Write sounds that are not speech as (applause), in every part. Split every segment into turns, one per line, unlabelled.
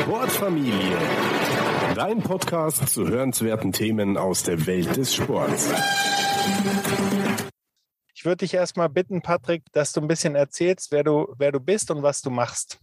Sportfamilie. Dein Podcast zu hörenswerten Themen aus der Welt des Sports.
Ich würde dich erstmal bitten, Patrick, dass du ein bisschen erzählst, wer du, wer du bist und was du machst.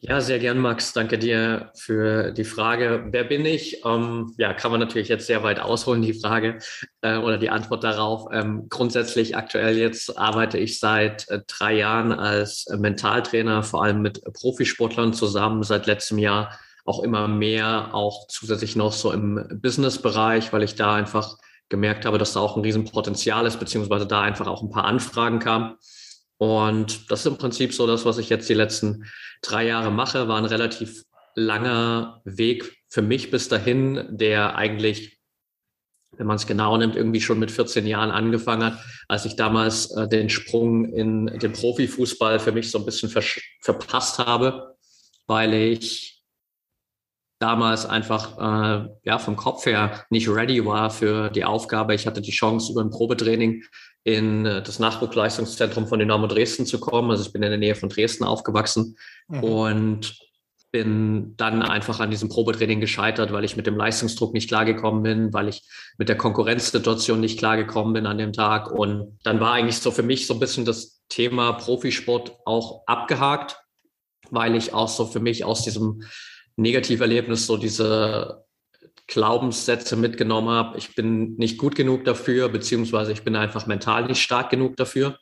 Ja, sehr gern, Max. Danke dir für die Frage. Wer bin ich? Ähm, ja, kann man natürlich jetzt sehr weit ausholen, die Frage äh, oder die Antwort darauf. Ähm, grundsätzlich aktuell jetzt arbeite ich seit äh, drei Jahren als äh, Mentaltrainer, vor allem mit Profisportlern zusammen, seit letztem Jahr auch immer mehr, auch zusätzlich noch so im Business-Bereich, weil ich da einfach gemerkt habe, dass da auch ein Riesenpotenzial ist, beziehungsweise da einfach auch ein paar Anfragen kamen. Und das ist im Prinzip so das, was ich jetzt die letzten drei Jahre mache, war ein relativ langer Weg für mich bis dahin, der eigentlich, wenn man es genau nimmt, irgendwie schon mit 14 Jahren angefangen hat, als ich damals äh, den Sprung in den Profifußball für mich so ein bisschen verpasst habe, weil ich damals einfach äh, ja vom Kopf her nicht ready war für die Aufgabe. Ich hatte die Chance über ein Probetraining in äh, das Nachwuchsleistungszentrum von Dynamo Dresden zu kommen. Also ich bin in der Nähe von Dresden aufgewachsen mhm. und bin dann einfach an diesem Probetraining gescheitert, weil ich mit dem Leistungsdruck nicht klargekommen bin, weil ich mit der Konkurrenzsituation nicht klargekommen bin an dem Tag. Und dann war eigentlich so für mich so ein bisschen das Thema Profisport auch abgehakt, weil ich auch so für mich aus diesem Negativerlebnis so diese Glaubenssätze mitgenommen habe. Ich bin nicht gut genug dafür, beziehungsweise ich bin einfach mental nicht stark genug dafür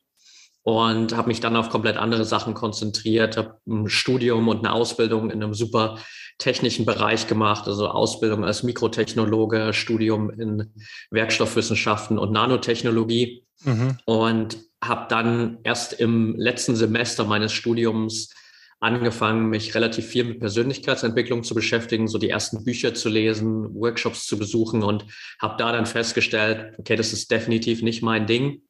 und habe mich dann auf komplett andere Sachen konzentriert, habe ein Studium und eine Ausbildung in einem super technischen Bereich gemacht, also Ausbildung als Mikrotechnologe, Studium in Werkstoffwissenschaften und Nanotechnologie mhm. und habe dann erst im letzten Semester meines Studiums angefangen, mich relativ viel mit Persönlichkeitsentwicklung zu beschäftigen, so die ersten Bücher zu lesen, Workshops zu besuchen und habe da dann festgestellt, okay, das ist definitiv nicht mein Ding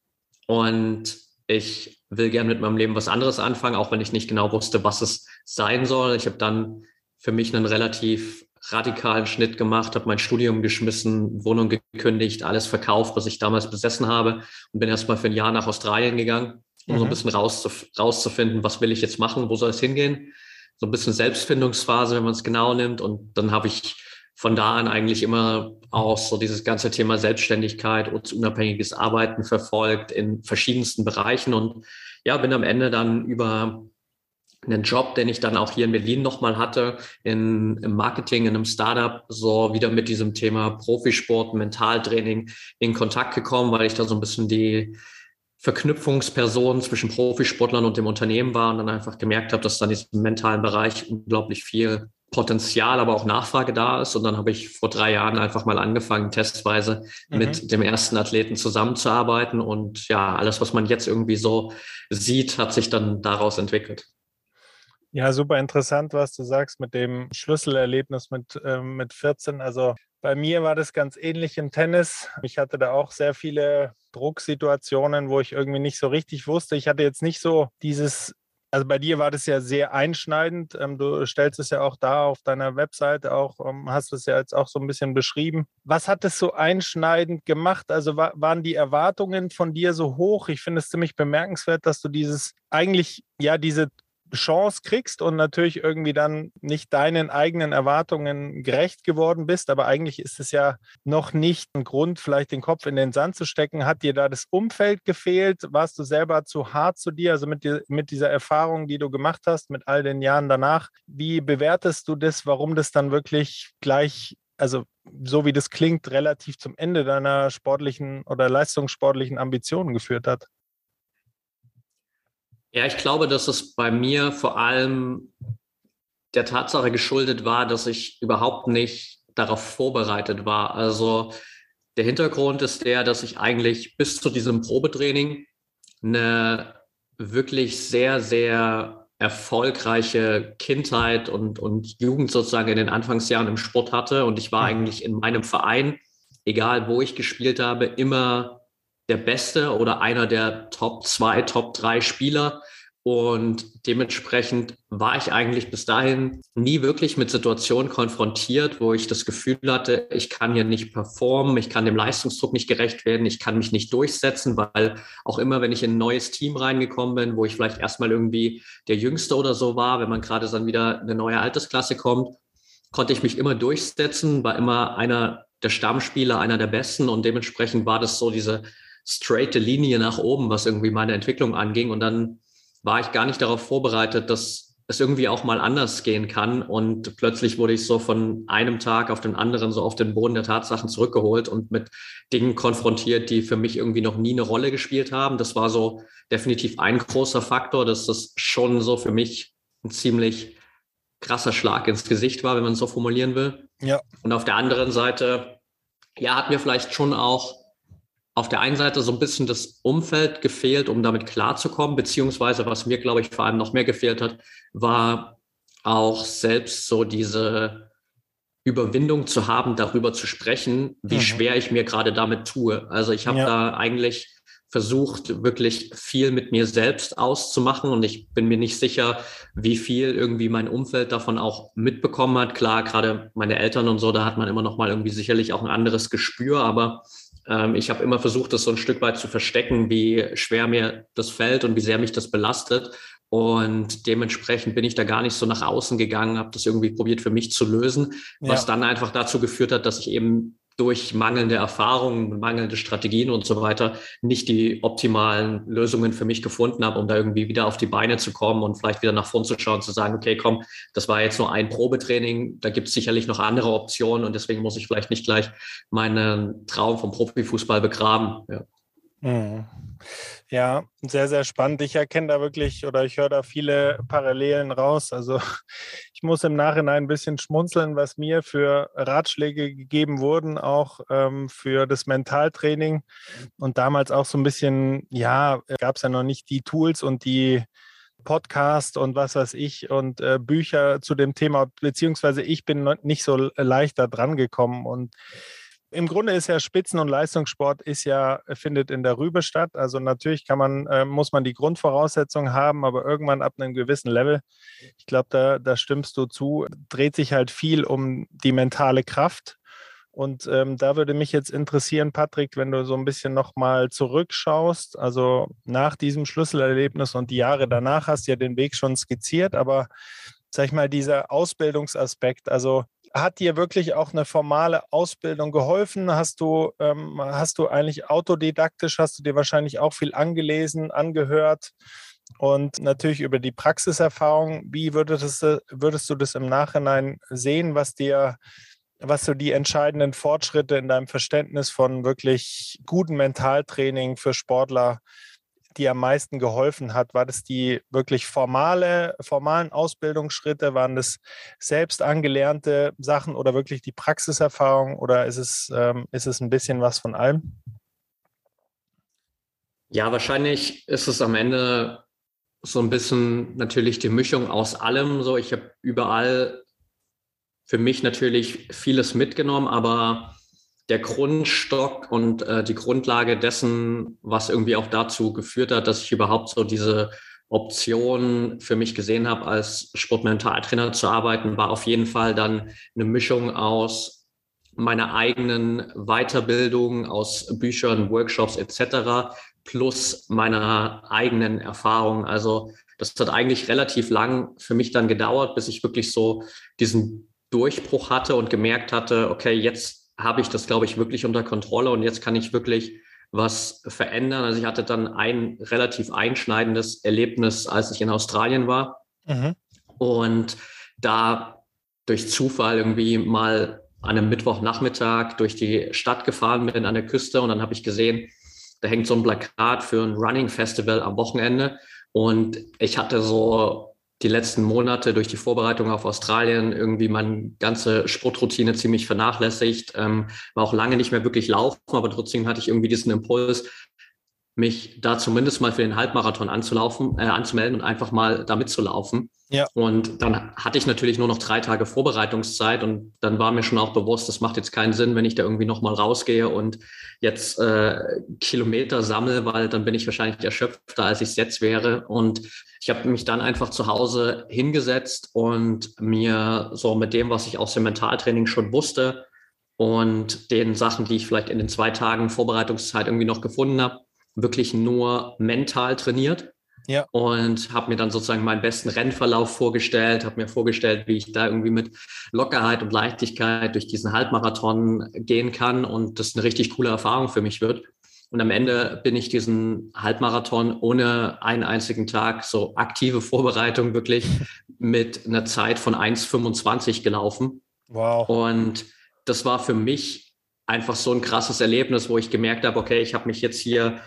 und ich will gern mit meinem Leben was anderes anfangen, auch wenn ich nicht genau wusste, was es sein soll. Ich habe dann für mich einen relativ radikalen Schnitt gemacht, habe mein Studium geschmissen, Wohnung gekündigt, alles verkauft, was ich damals besessen habe und bin erstmal für ein Jahr nach Australien gegangen um mhm. so ein mhm. bisschen rauszuf rauszufinden, was will ich jetzt machen, wo soll es hingehen. So ein bisschen Selbstfindungsphase, wenn man es genau nimmt. Und dann habe ich von da an eigentlich immer auch so dieses ganze Thema Selbstständigkeit und unabhängiges Arbeiten verfolgt in verschiedensten Bereichen und ja, bin am Ende dann über einen Job, den ich dann auch hier in Berlin nochmal hatte, in, im Marketing, in einem Startup, so wieder mit diesem Thema Profisport, Mentaltraining in Kontakt gekommen, weil ich da so ein bisschen die, Verknüpfungsperson zwischen Profisportlern und dem Unternehmen war und dann einfach gemerkt habe, dass da in diesem mentalen Bereich unglaublich viel Potenzial, aber auch Nachfrage da ist. Und dann habe ich vor drei Jahren einfach mal angefangen, testweise mhm. mit dem ersten Athleten zusammenzuarbeiten. Und ja, alles, was man jetzt irgendwie so sieht, hat sich dann daraus entwickelt.
Ja, super interessant, was du sagst mit dem Schlüsselerlebnis mit, äh, mit 14. Also bei mir war das ganz ähnlich im Tennis. Ich hatte da auch sehr viele Drucksituationen, wo ich irgendwie nicht so richtig wusste. Ich hatte jetzt nicht so dieses, also bei dir war das ja sehr einschneidend. Ähm, du stellst es ja auch da auf deiner Webseite auch, ähm, hast es ja jetzt auch so ein bisschen beschrieben. Was hat es so einschneidend gemacht? Also waren die Erwartungen von dir so hoch? Ich finde es ziemlich bemerkenswert, dass du dieses eigentlich, ja, diese Chance kriegst und natürlich irgendwie dann nicht deinen eigenen Erwartungen gerecht geworden bist. Aber eigentlich ist es ja noch nicht ein Grund, vielleicht den Kopf in den Sand zu stecken. Hat dir da das Umfeld gefehlt? Warst du selber zu hart zu dir? Also mit, die, mit dieser Erfahrung, die du gemacht hast, mit all den Jahren danach, wie bewertest du das, warum das dann wirklich gleich also so wie das klingt, relativ zum Ende deiner sportlichen oder leistungssportlichen Ambitionen geführt hat?
Ja, ich glaube, dass es bei mir vor allem der Tatsache geschuldet war, dass ich überhaupt nicht darauf vorbereitet war. Also der Hintergrund ist der, dass ich eigentlich bis zu diesem Probetraining eine wirklich sehr, sehr erfolgreiche Kindheit und, und Jugend sozusagen in den Anfangsjahren im Sport hatte. Und ich war mhm. eigentlich in meinem Verein, egal wo ich gespielt habe, immer der Beste oder einer der Top zwei, Top drei Spieler. Und dementsprechend war ich eigentlich bis dahin nie wirklich mit Situationen konfrontiert, wo ich das Gefühl hatte, ich kann hier nicht performen, ich kann dem Leistungsdruck nicht gerecht werden, ich kann mich nicht durchsetzen, weil auch immer, wenn ich in ein neues Team reingekommen bin, wo ich vielleicht erstmal irgendwie der Jüngste oder so war, wenn man gerade dann wieder eine neue Altersklasse kommt, konnte ich mich immer durchsetzen, war immer einer der Stammspieler, einer der Besten und dementsprechend war das so diese straighte Linie nach oben, was irgendwie meine Entwicklung anging und dann war ich gar nicht darauf vorbereitet, dass es irgendwie auch mal anders gehen kann. Und plötzlich wurde ich so von einem Tag auf den anderen so auf den Boden der Tatsachen zurückgeholt und mit Dingen konfrontiert, die für mich irgendwie noch nie eine Rolle gespielt haben. Das war so definitiv ein großer Faktor, dass das schon so für mich ein ziemlich krasser Schlag ins Gesicht war, wenn man es so formulieren will. Ja. Und auf der anderen Seite, ja, hat mir vielleicht schon auch auf der einen Seite so ein bisschen das Umfeld gefehlt, um damit klarzukommen, beziehungsweise was mir, glaube ich, vor allem noch mehr gefehlt hat, war auch selbst so diese Überwindung zu haben, darüber zu sprechen, wie mhm. schwer ich mir gerade damit tue. Also ich habe ja. da eigentlich versucht, wirklich viel mit mir selbst auszumachen und ich bin mir nicht sicher, wie viel irgendwie mein Umfeld davon auch mitbekommen hat. Klar, gerade meine Eltern und so, da hat man immer noch mal irgendwie sicherlich auch ein anderes Gespür, aber ähm, ich habe immer versucht, das so ein Stück weit zu verstecken, wie schwer mir das fällt und wie sehr mich das belastet. Und dementsprechend bin ich da gar nicht so nach außen gegangen, habe das irgendwie probiert für mich zu lösen, was ja. dann einfach dazu geführt hat, dass ich eben durch mangelnde Erfahrungen, mangelnde Strategien und so weiter nicht die optimalen Lösungen für mich gefunden habe, um da irgendwie wieder auf die Beine zu kommen und vielleicht wieder nach vorn zu schauen, zu sagen, okay, komm, das war jetzt nur ein Probetraining, da gibt es sicherlich noch andere Optionen und deswegen muss ich vielleicht nicht gleich meinen Traum vom Profifußball begraben. Ja.
Mhm. Ja, sehr, sehr spannend. Ich erkenne da wirklich oder ich höre da viele Parallelen raus. Also (laughs) ich muss im Nachhinein ein bisschen schmunzeln, was mir für Ratschläge gegeben wurden, auch ähm, für das Mentaltraining. Und damals auch so ein bisschen, ja, gab es ja noch nicht die Tools und die Podcast und was weiß ich und äh, Bücher zu dem Thema, beziehungsweise ich bin nicht so leicht da dran gekommen und im Grunde ist ja Spitzen- und Leistungssport ist ja, findet in der Rübe statt. Also natürlich kann man, äh, muss man die Grundvoraussetzungen haben, aber irgendwann ab einem gewissen Level, ich glaube, da, da stimmst du zu, dreht sich halt viel um die mentale Kraft. Und ähm, da würde mich jetzt interessieren, Patrick, wenn du so ein bisschen nochmal zurückschaust, also nach diesem Schlüsselerlebnis und die Jahre danach hast du ja den Weg schon skizziert, aber sag ich mal, dieser Ausbildungsaspekt, also hat dir wirklich auch eine formale Ausbildung geholfen? Hast du, ähm, hast du eigentlich autodidaktisch, hast du dir wahrscheinlich auch viel angelesen, angehört? Und natürlich über die Praxiserfahrung, wie würdest du, würdest du das im Nachhinein sehen, was dir, was so die entscheidenden Fortschritte in deinem Verständnis von wirklich gutem Mentaltraining für Sportler die am meisten geholfen hat? War das die wirklich formale, formalen Ausbildungsschritte? Waren das selbst angelernte Sachen oder wirklich die Praxiserfahrung oder ist es, ähm, ist es ein bisschen was von allem?
Ja, wahrscheinlich ist es am Ende so ein bisschen natürlich die Mischung aus allem. So, ich habe überall für mich natürlich vieles mitgenommen, aber der Grundstock und äh, die Grundlage dessen, was irgendwie auch dazu geführt hat, dass ich überhaupt so diese Option für mich gesehen habe, als Sportmentaltrainer zu arbeiten, war auf jeden Fall dann eine Mischung aus meiner eigenen Weiterbildung, aus Büchern, Workshops etc. plus meiner eigenen Erfahrung. Also das hat eigentlich relativ lang für mich dann gedauert, bis ich wirklich so diesen Durchbruch hatte und gemerkt hatte, okay, jetzt habe ich das, glaube ich, wirklich unter Kontrolle und jetzt kann ich wirklich was verändern. Also ich hatte dann ein relativ einschneidendes Erlebnis, als ich in Australien war mhm. und da durch Zufall irgendwie mal an einem Mittwochnachmittag durch die Stadt gefahren bin an der Küste und dann habe ich gesehen, da hängt so ein Plakat für ein Running Festival am Wochenende und ich hatte so die letzten Monate durch die Vorbereitung auf Australien irgendwie meine ganze Sportroutine ziemlich vernachlässigt, ähm, war auch lange nicht mehr wirklich laufen, aber trotzdem hatte ich irgendwie diesen Impuls, mich da zumindest mal für den Halbmarathon anzulaufen, äh, anzumelden und einfach mal da mitzulaufen. Ja. Und dann hatte ich natürlich nur noch drei Tage Vorbereitungszeit und dann war mir schon auch bewusst, das macht jetzt keinen Sinn, wenn ich da irgendwie nochmal rausgehe und jetzt äh, Kilometer sammle, weil dann bin ich wahrscheinlich erschöpfter, als ich es jetzt wäre. Und ich habe mich dann einfach zu Hause hingesetzt und mir so mit dem, was ich aus dem Mentaltraining schon wusste und den Sachen, die ich vielleicht in den zwei Tagen Vorbereitungszeit irgendwie noch gefunden habe, wirklich nur mental trainiert ja. Und habe mir dann sozusagen meinen besten Rennverlauf vorgestellt, habe mir vorgestellt, wie ich da irgendwie mit Lockerheit und Leichtigkeit durch diesen Halbmarathon gehen kann und das eine richtig coole Erfahrung für mich wird. Und am Ende bin ich diesen Halbmarathon ohne einen einzigen Tag so aktive Vorbereitung wirklich (laughs) mit einer Zeit von 1,25 gelaufen. Wow. Und das war für mich einfach so ein krasses Erlebnis, wo ich gemerkt habe, okay, ich habe mich jetzt hier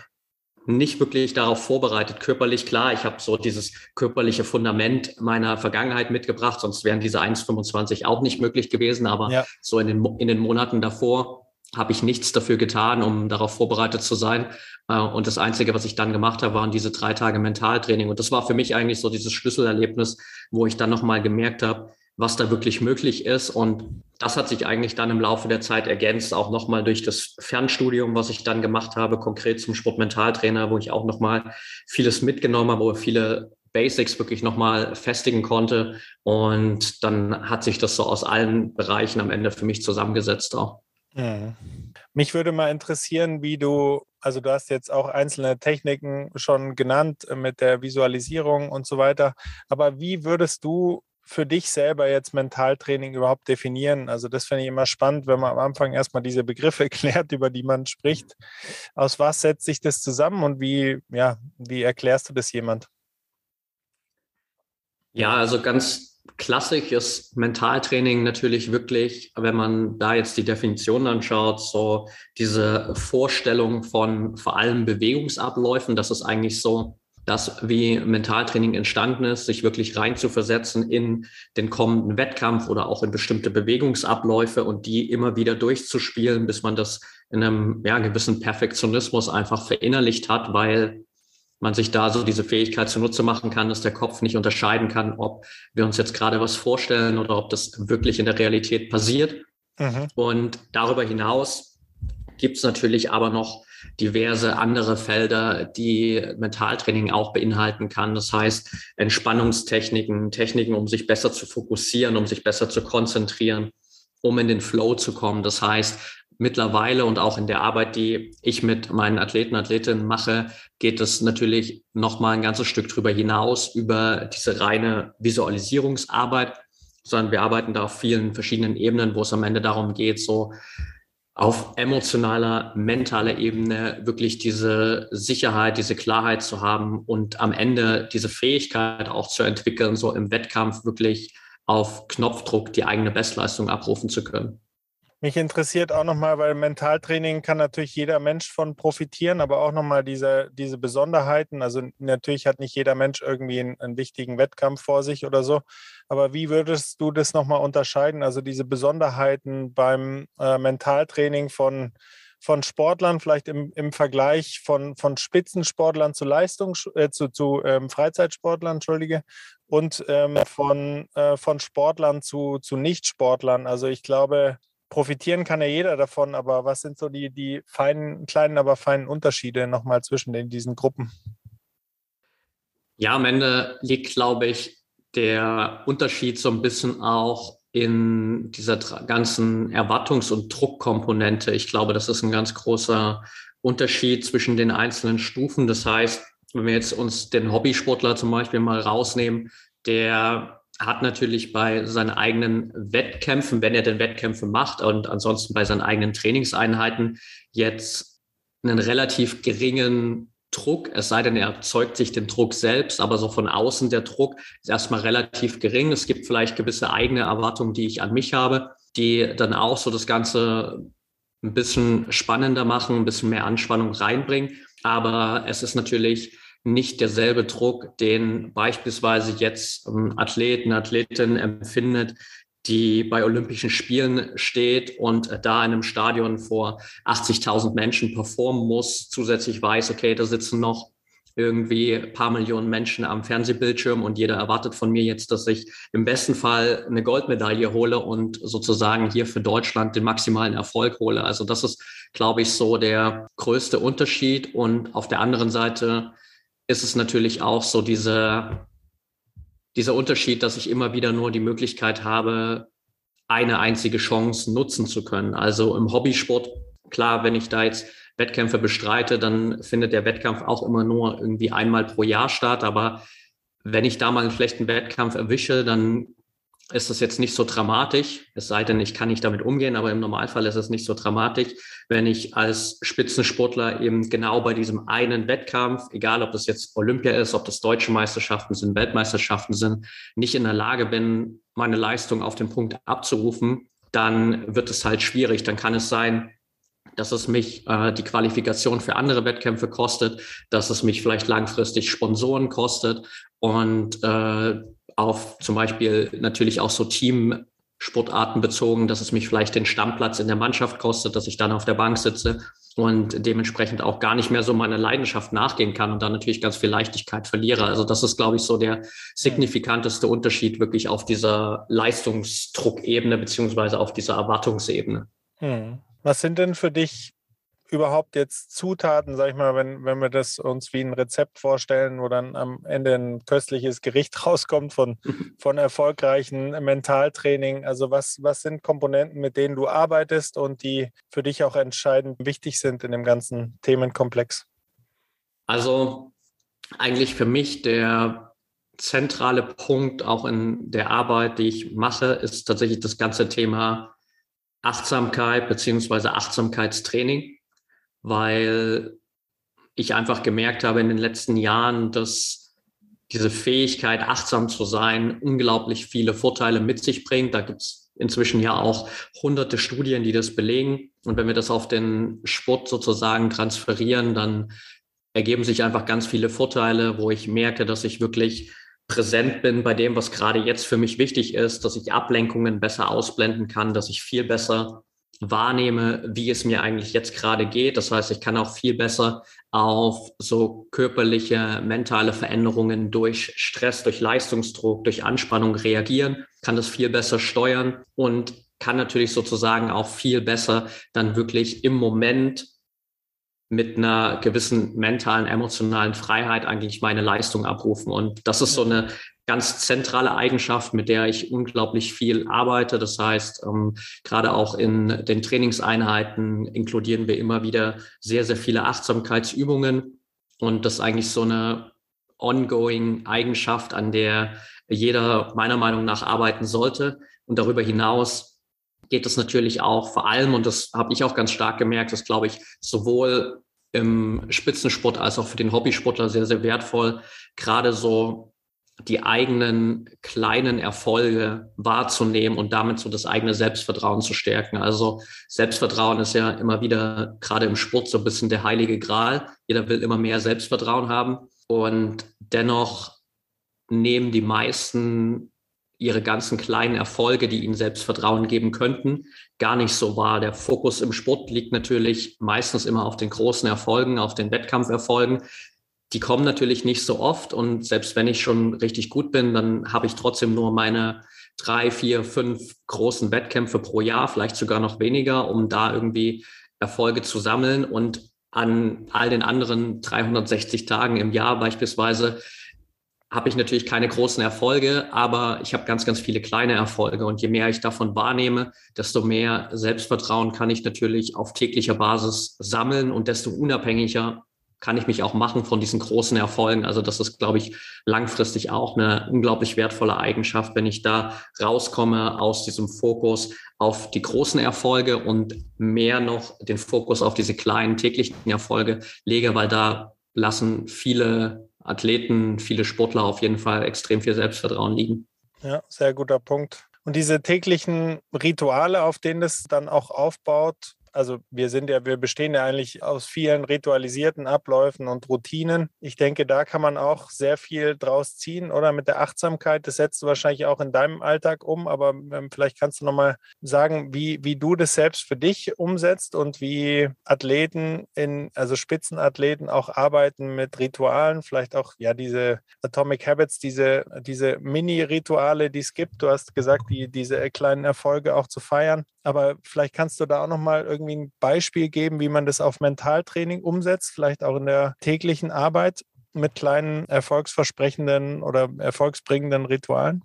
nicht wirklich darauf vorbereitet. Körperlich, klar, ich habe so dieses körperliche Fundament meiner Vergangenheit mitgebracht, sonst wären diese 1,25 auch nicht möglich gewesen. Aber ja. so in den, in den Monaten davor habe ich nichts dafür getan, um darauf vorbereitet zu sein. Äh, und das Einzige, was ich dann gemacht habe, waren diese drei Tage Mentaltraining. Und das war für mich eigentlich so dieses Schlüsselerlebnis, wo ich dann nochmal gemerkt habe, was da wirklich möglich ist. Und das hat sich eigentlich dann im Laufe der Zeit ergänzt, auch nochmal durch das Fernstudium, was ich dann gemacht habe, konkret zum Sportmentaltrainer, wo ich auch nochmal vieles mitgenommen habe, wo viele Basics wirklich nochmal festigen konnte. Und dann hat sich das so aus allen Bereichen am Ende für mich zusammengesetzt auch.
Mhm. Mich würde mal interessieren, wie du, also du hast jetzt auch einzelne Techniken schon genannt mit der Visualisierung und so weiter, aber wie würdest du für dich selber jetzt Mentaltraining überhaupt definieren? Also das finde ich immer spannend, wenn man am Anfang erstmal diese Begriffe (laughs) klärt, über die man spricht. Aus was setzt sich das zusammen und wie, ja, wie erklärst du das jemand?
Ja, also ganz klassisch ist Mentaltraining natürlich wirklich, wenn man da jetzt die Definition anschaut, so diese Vorstellung von vor allem Bewegungsabläufen, das ist eigentlich so das, wie Mentaltraining entstanden ist, sich wirklich reinzuversetzen in den kommenden Wettkampf oder auch in bestimmte Bewegungsabläufe und die immer wieder durchzuspielen, bis man das in einem ja, gewissen Perfektionismus einfach verinnerlicht hat, weil man sich da so diese Fähigkeit zunutze machen kann, dass der Kopf nicht unterscheiden kann, ob wir uns jetzt gerade was vorstellen oder ob das wirklich in der Realität passiert. Mhm. Und darüber hinaus gibt es natürlich aber noch diverse andere Felder, die Mentaltraining auch beinhalten kann. Das heißt, Entspannungstechniken, Techniken, um sich besser zu fokussieren, um sich besser zu konzentrieren, um in den Flow zu kommen. Das heißt, mittlerweile und auch in der Arbeit, die ich mit meinen Athleten, Athletinnen mache, geht es natürlich noch mal ein ganzes Stück drüber hinaus über diese reine Visualisierungsarbeit, sondern wir arbeiten da auf vielen verschiedenen Ebenen, wo es am Ende darum geht, so auf emotionaler, mentaler Ebene wirklich diese Sicherheit, diese Klarheit zu haben und am Ende diese Fähigkeit auch zu entwickeln, so im Wettkampf wirklich auf Knopfdruck die eigene Bestleistung abrufen zu können.
Mich interessiert auch nochmal, weil Mentaltraining kann natürlich jeder Mensch von profitieren, aber auch nochmal diese, diese Besonderheiten. Also natürlich hat nicht jeder Mensch irgendwie einen, einen wichtigen Wettkampf vor sich oder so. Aber wie würdest du das nochmal unterscheiden? Also diese Besonderheiten beim äh, Mentaltraining von, von Sportlern, vielleicht im, im Vergleich von, von Spitzensportlern zu Leistung, äh, zu, zu ähm, Freizeitsportlern, entschuldige, und ähm, von, äh, von Sportlern zu, zu Nichtsportlern. Also ich glaube, profitieren kann ja jeder davon, aber was sind so die, die feinen, kleinen, aber feinen Unterschiede nochmal zwischen den, diesen Gruppen?
Ja, am Ende liegt, glaube ich, der Unterschied so ein bisschen auch in dieser ganzen Erwartungs- und Druckkomponente. Ich glaube, das ist ein ganz großer Unterschied zwischen den einzelnen Stufen. Das heißt, wenn wir jetzt uns den Hobbysportler zum Beispiel mal rausnehmen, der hat natürlich bei seinen eigenen Wettkämpfen, wenn er denn Wettkämpfe macht und ansonsten bei seinen eigenen Trainingseinheiten jetzt einen relativ geringen Druck, es sei denn, er erzeugt sich den Druck selbst, aber so von außen der Druck ist erstmal relativ gering. Es gibt vielleicht gewisse eigene Erwartungen, die ich an mich habe, die dann auch so das Ganze ein bisschen spannender machen, ein bisschen mehr Anspannung reinbringen. Aber es ist natürlich nicht derselbe Druck, den beispielsweise jetzt ein Athlet, eine Athletin empfindet, die bei Olympischen Spielen steht und da in einem Stadion vor 80.000 Menschen performen muss, zusätzlich weiß, okay, da sitzen noch irgendwie ein paar Millionen Menschen am Fernsehbildschirm und jeder erwartet von mir jetzt, dass ich im besten Fall eine Goldmedaille hole und sozusagen hier für Deutschland den maximalen Erfolg hole. Also das ist, glaube ich, so der größte Unterschied. Und auf der anderen Seite ist es natürlich auch so diese, dieser Unterschied, dass ich immer wieder nur die Möglichkeit habe, eine einzige Chance nutzen zu können. Also im Hobbysport, klar, wenn ich da jetzt Wettkämpfe bestreite, dann findet der Wettkampf auch immer nur irgendwie einmal pro Jahr statt. Aber wenn ich da mal einen schlechten Wettkampf erwische, dann ist das jetzt nicht so dramatisch, es sei denn, ich kann nicht damit umgehen, aber im Normalfall ist es nicht so dramatisch, wenn ich als Spitzensportler eben genau bei diesem einen Wettkampf, egal ob das jetzt Olympia ist, ob das deutsche Meisterschaften sind, Weltmeisterschaften sind, nicht in der Lage bin, meine Leistung auf den Punkt abzurufen, dann wird es halt schwierig. Dann kann es sein, dass es mich äh, die Qualifikation für andere Wettkämpfe kostet, dass es mich vielleicht langfristig Sponsoren kostet und äh, auf zum Beispiel natürlich auch so Teamsportarten bezogen, dass es mich vielleicht den Stammplatz in der Mannschaft kostet, dass ich dann auf der Bank sitze und dementsprechend auch gar nicht mehr so meiner Leidenschaft nachgehen kann und dann natürlich ganz viel Leichtigkeit verliere. Also das ist, glaube ich, so der signifikanteste Unterschied wirklich auf dieser Leistungsdruckebene beziehungsweise auf dieser Erwartungsebene.
Hm. Was sind denn für dich überhaupt jetzt Zutaten, sag ich mal, wenn, wenn wir das uns wie ein Rezept vorstellen, wo dann am Ende ein köstliches Gericht (laughs) rauskommt von, (laughs) von erfolgreichen Mentaltraining? Also was, was sind Komponenten, mit denen du arbeitest und die für dich auch entscheidend wichtig sind in dem ganzen Themenkomplex?
Also eigentlich für mich der zentrale Punkt auch in der Arbeit, die ich mache, ist tatsächlich das ganze Thema Achtsamkeit beziehungsweise Achtsamkeitstraining weil ich einfach gemerkt habe in den letzten Jahren, dass diese Fähigkeit, achtsam zu sein, unglaublich viele Vorteile mit sich bringt. Da gibt es inzwischen ja auch hunderte Studien, die das belegen. Und wenn wir das auf den Sport sozusagen transferieren, dann ergeben sich einfach ganz viele Vorteile, wo ich merke, dass ich wirklich präsent bin bei dem, was gerade jetzt für mich wichtig ist, dass ich Ablenkungen besser ausblenden kann, dass ich viel besser wahrnehme, wie es mir eigentlich jetzt gerade geht. Das heißt, ich kann auch viel besser auf so körperliche, mentale Veränderungen durch Stress, durch Leistungsdruck, durch Anspannung reagieren, kann das viel besser steuern und kann natürlich sozusagen auch viel besser dann wirklich im Moment mit einer gewissen mentalen, emotionalen Freiheit eigentlich meine Leistung abrufen. Und das ist so eine ganz zentrale Eigenschaft, mit der ich unglaublich viel arbeite. Das heißt, ähm, gerade auch in den Trainingseinheiten inkludieren wir immer wieder sehr, sehr viele Achtsamkeitsübungen. Und das ist eigentlich so eine ongoing Eigenschaft, an der jeder meiner Meinung nach arbeiten sollte. Und darüber hinaus geht es natürlich auch vor allem, und das habe ich auch ganz stark gemerkt, das glaube ich sowohl im Spitzensport als auch für den Hobbysportler sehr, sehr wertvoll, gerade so die eigenen kleinen Erfolge wahrzunehmen und damit so das eigene Selbstvertrauen zu stärken. Also Selbstvertrauen ist ja immer wieder gerade im Sport so ein bisschen der heilige Gral. Jeder will immer mehr Selbstvertrauen haben und dennoch nehmen die meisten ihre ganzen kleinen Erfolge, die ihnen Selbstvertrauen geben könnten, gar nicht so wahr. Der Fokus im Sport liegt natürlich meistens immer auf den großen Erfolgen, auf den Wettkampferfolgen die kommen natürlich nicht so oft und selbst wenn ich schon richtig gut bin, dann habe ich trotzdem nur meine drei, vier, fünf großen Wettkämpfe pro Jahr, vielleicht sogar noch weniger, um da irgendwie Erfolge zu sammeln und an all den anderen 360 Tagen im Jahr beispielsweise habe ich natürlich keine großen Erfolge, aber ich habe ganz, ganz viele kleine Erfolge. Und je mehr ich davon wahrnehme, desto mehr Selbstvertrauen kann ich natürlich auf täglicher Basis sammeln und desto unabhängiger kann ich mich auch machen von diesen großen Erfolgen. Also das ist, glaube ich, langfristig auch eine unglaublich wertvolle Eigenschaft, wenn ich da rauskomme aus diesem Fokus auf die großen Erfolge und mehr noch den Fokus auf diese kleinen täglichen Erfolge lege, weil da lassen viele Athleten, viele Sportler auf jeden Fall extrem viel Selbstvertrauen liegen.
Ja, sehr guter Punkt. Und diese täglichen Rituale, auf denen es dann auch aufbaut, also wir sind ja, wir bestehen ja eigentlich aus vielen ritualisierten Abläufen und Routinen. Ich denke, da kann man auch sehr viel draus ziehen oder mit der Achtsamkeit. Das setzt du wahrscheinlich auch in deinem Alltag um, aber ähm, vielleicht kannst du nochmal sagen, wie, wie du das selbst für dich umsetzt und wie Athleten in, also Spitzenathleten auch arbeiten mit Ritualen, vielleicht auch ja diese Atomic Habits, diese, diese Mini-Rituale, die es gibt. Du hast gesagt, die, diese kleinen Erfolge auch zu feiern. Aber vielleicht kannst du da auch nochmal irgendwie ein Beispiel geben, wie man das auf Mentaltraining umsetzt, vielleicht auch in der täglichen Arbeit mit kleinen erfolgsversprechenden oder erfolgsbringenden Ritualen?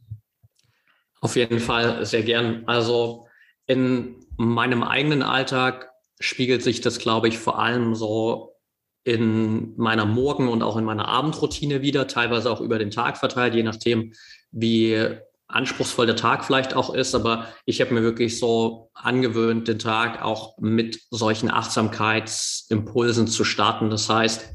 Auf jeden Fall sehr gern. Also in meinem eigenen Alltag spiegelt sich das, glaube ich, vor allem so in meiner Morgen- und auch in meiner Abendroutine wieder, teilweise auch über den Tag verteilt, je nachdem, wie anspruchsvoll der Tag vielleicht auch ist, aber ich habe mir wirklich so angewöhnt, den Tag auch mit solchen Achtsamkeitsimpulsen zu starten. Das heißt,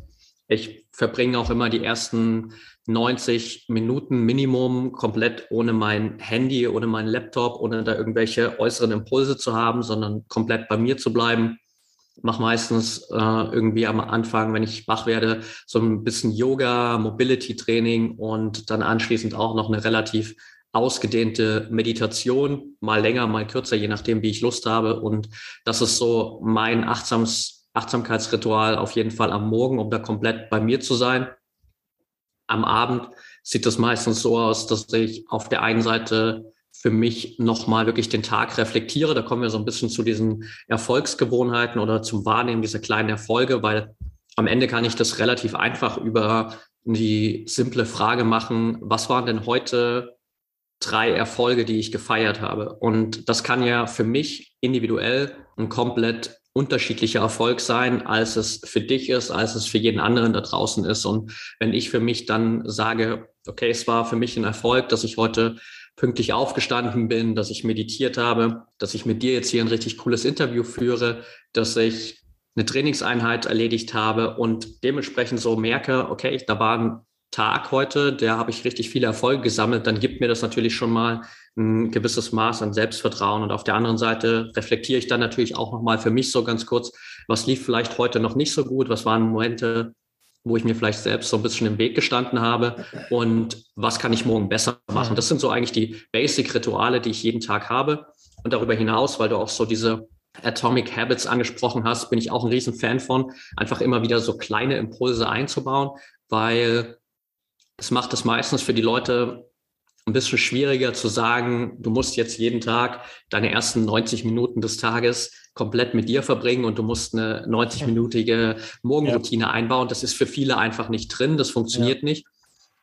ich verbringe auch immer die ersten 90 Minuten Minimum komplett ohne mein Handy, ohne meinen Laptop, ohne da irgendwelche äußeren Impulse zu haben, sondern komplett bei mir zu bleiben. Mache meistens äh, irgendwie am Anfang, wenn ich wach werde, so ein bisschen Yoga, Mobility-Training und dann anschließend auch noch eine relativ ausgedehnte Meditation, mal länger, mal kürzer, je nachdem, wie ich Lust habe. Und das ist so mein Achtsams, Achtsamkeitsritual auf jeden Fall am Morgen, um da komplett bei mir zu sein. Am Abend sieht das meistens so aus, dass ich auf der einen Seite für mich nochmal wirklich den Tag reflektiere. Da kommen wir so ein bisschen zu diesen Erfolgsgewohnheiten oder zum Wahrnehmen dieser kleinen Erfolge, weil am Ende kann ich das relativ einfach über die simple Frage machen, was waren denn heute drei Erfolge, die ich gefeiert habe. Und das kann ja für mich individuell ein komplett unterschiedlicher Erfolg sein, als es für dich ist, als es für jeden anderen da draußen ist. Und wenn ich für mich dann sage, okay, es war für mich ein Erfolg, dass ich heute pünktlich aufgestanden bin, dass ich meditiert habe, dass ich mit dir jetzt hier ein richtig cooles Interview führe, dass ich eine Trainingseinheit erledigt habe und dementsprechend so merke, okay, da waren Tag heute, der habe ich richtig viele Erfolge gesammelt, dann gibt mir das natürlich schon mal ein gewisses Maß an Selbstvertrauen. Und auf der anderen Seite reflektiere ich dann natürlich auch nochmal für mich so ganz kurz, was lief vielleicht heute noch nicht so gut, was waren Momente, wo ich mir vielleicht selbst so ein bisschen im Weg gestanden habe und was kann ich morgen besser machen. Das sind so eigentlich die Basic-Rituale, die ich jeden Tag habe. Und darüber hinaus, weil du auch so diese Atomic Habits angesprochen hast, bin ich auch ein Riesenfan von, einfach immer wieder so kleine Impulse einzubauen, weil es macht es meistens für die Leute ein bisschen schwieriger zu sagen, du musst jetzt jeden Tag deine ersten 90 Minuten des Tages komplett mit dir verbringen und du musst eine 90-minütige Morgenroutine ja. einbauen. Das ist für viele einfach nicht drin, das funktioniert ja. nicht.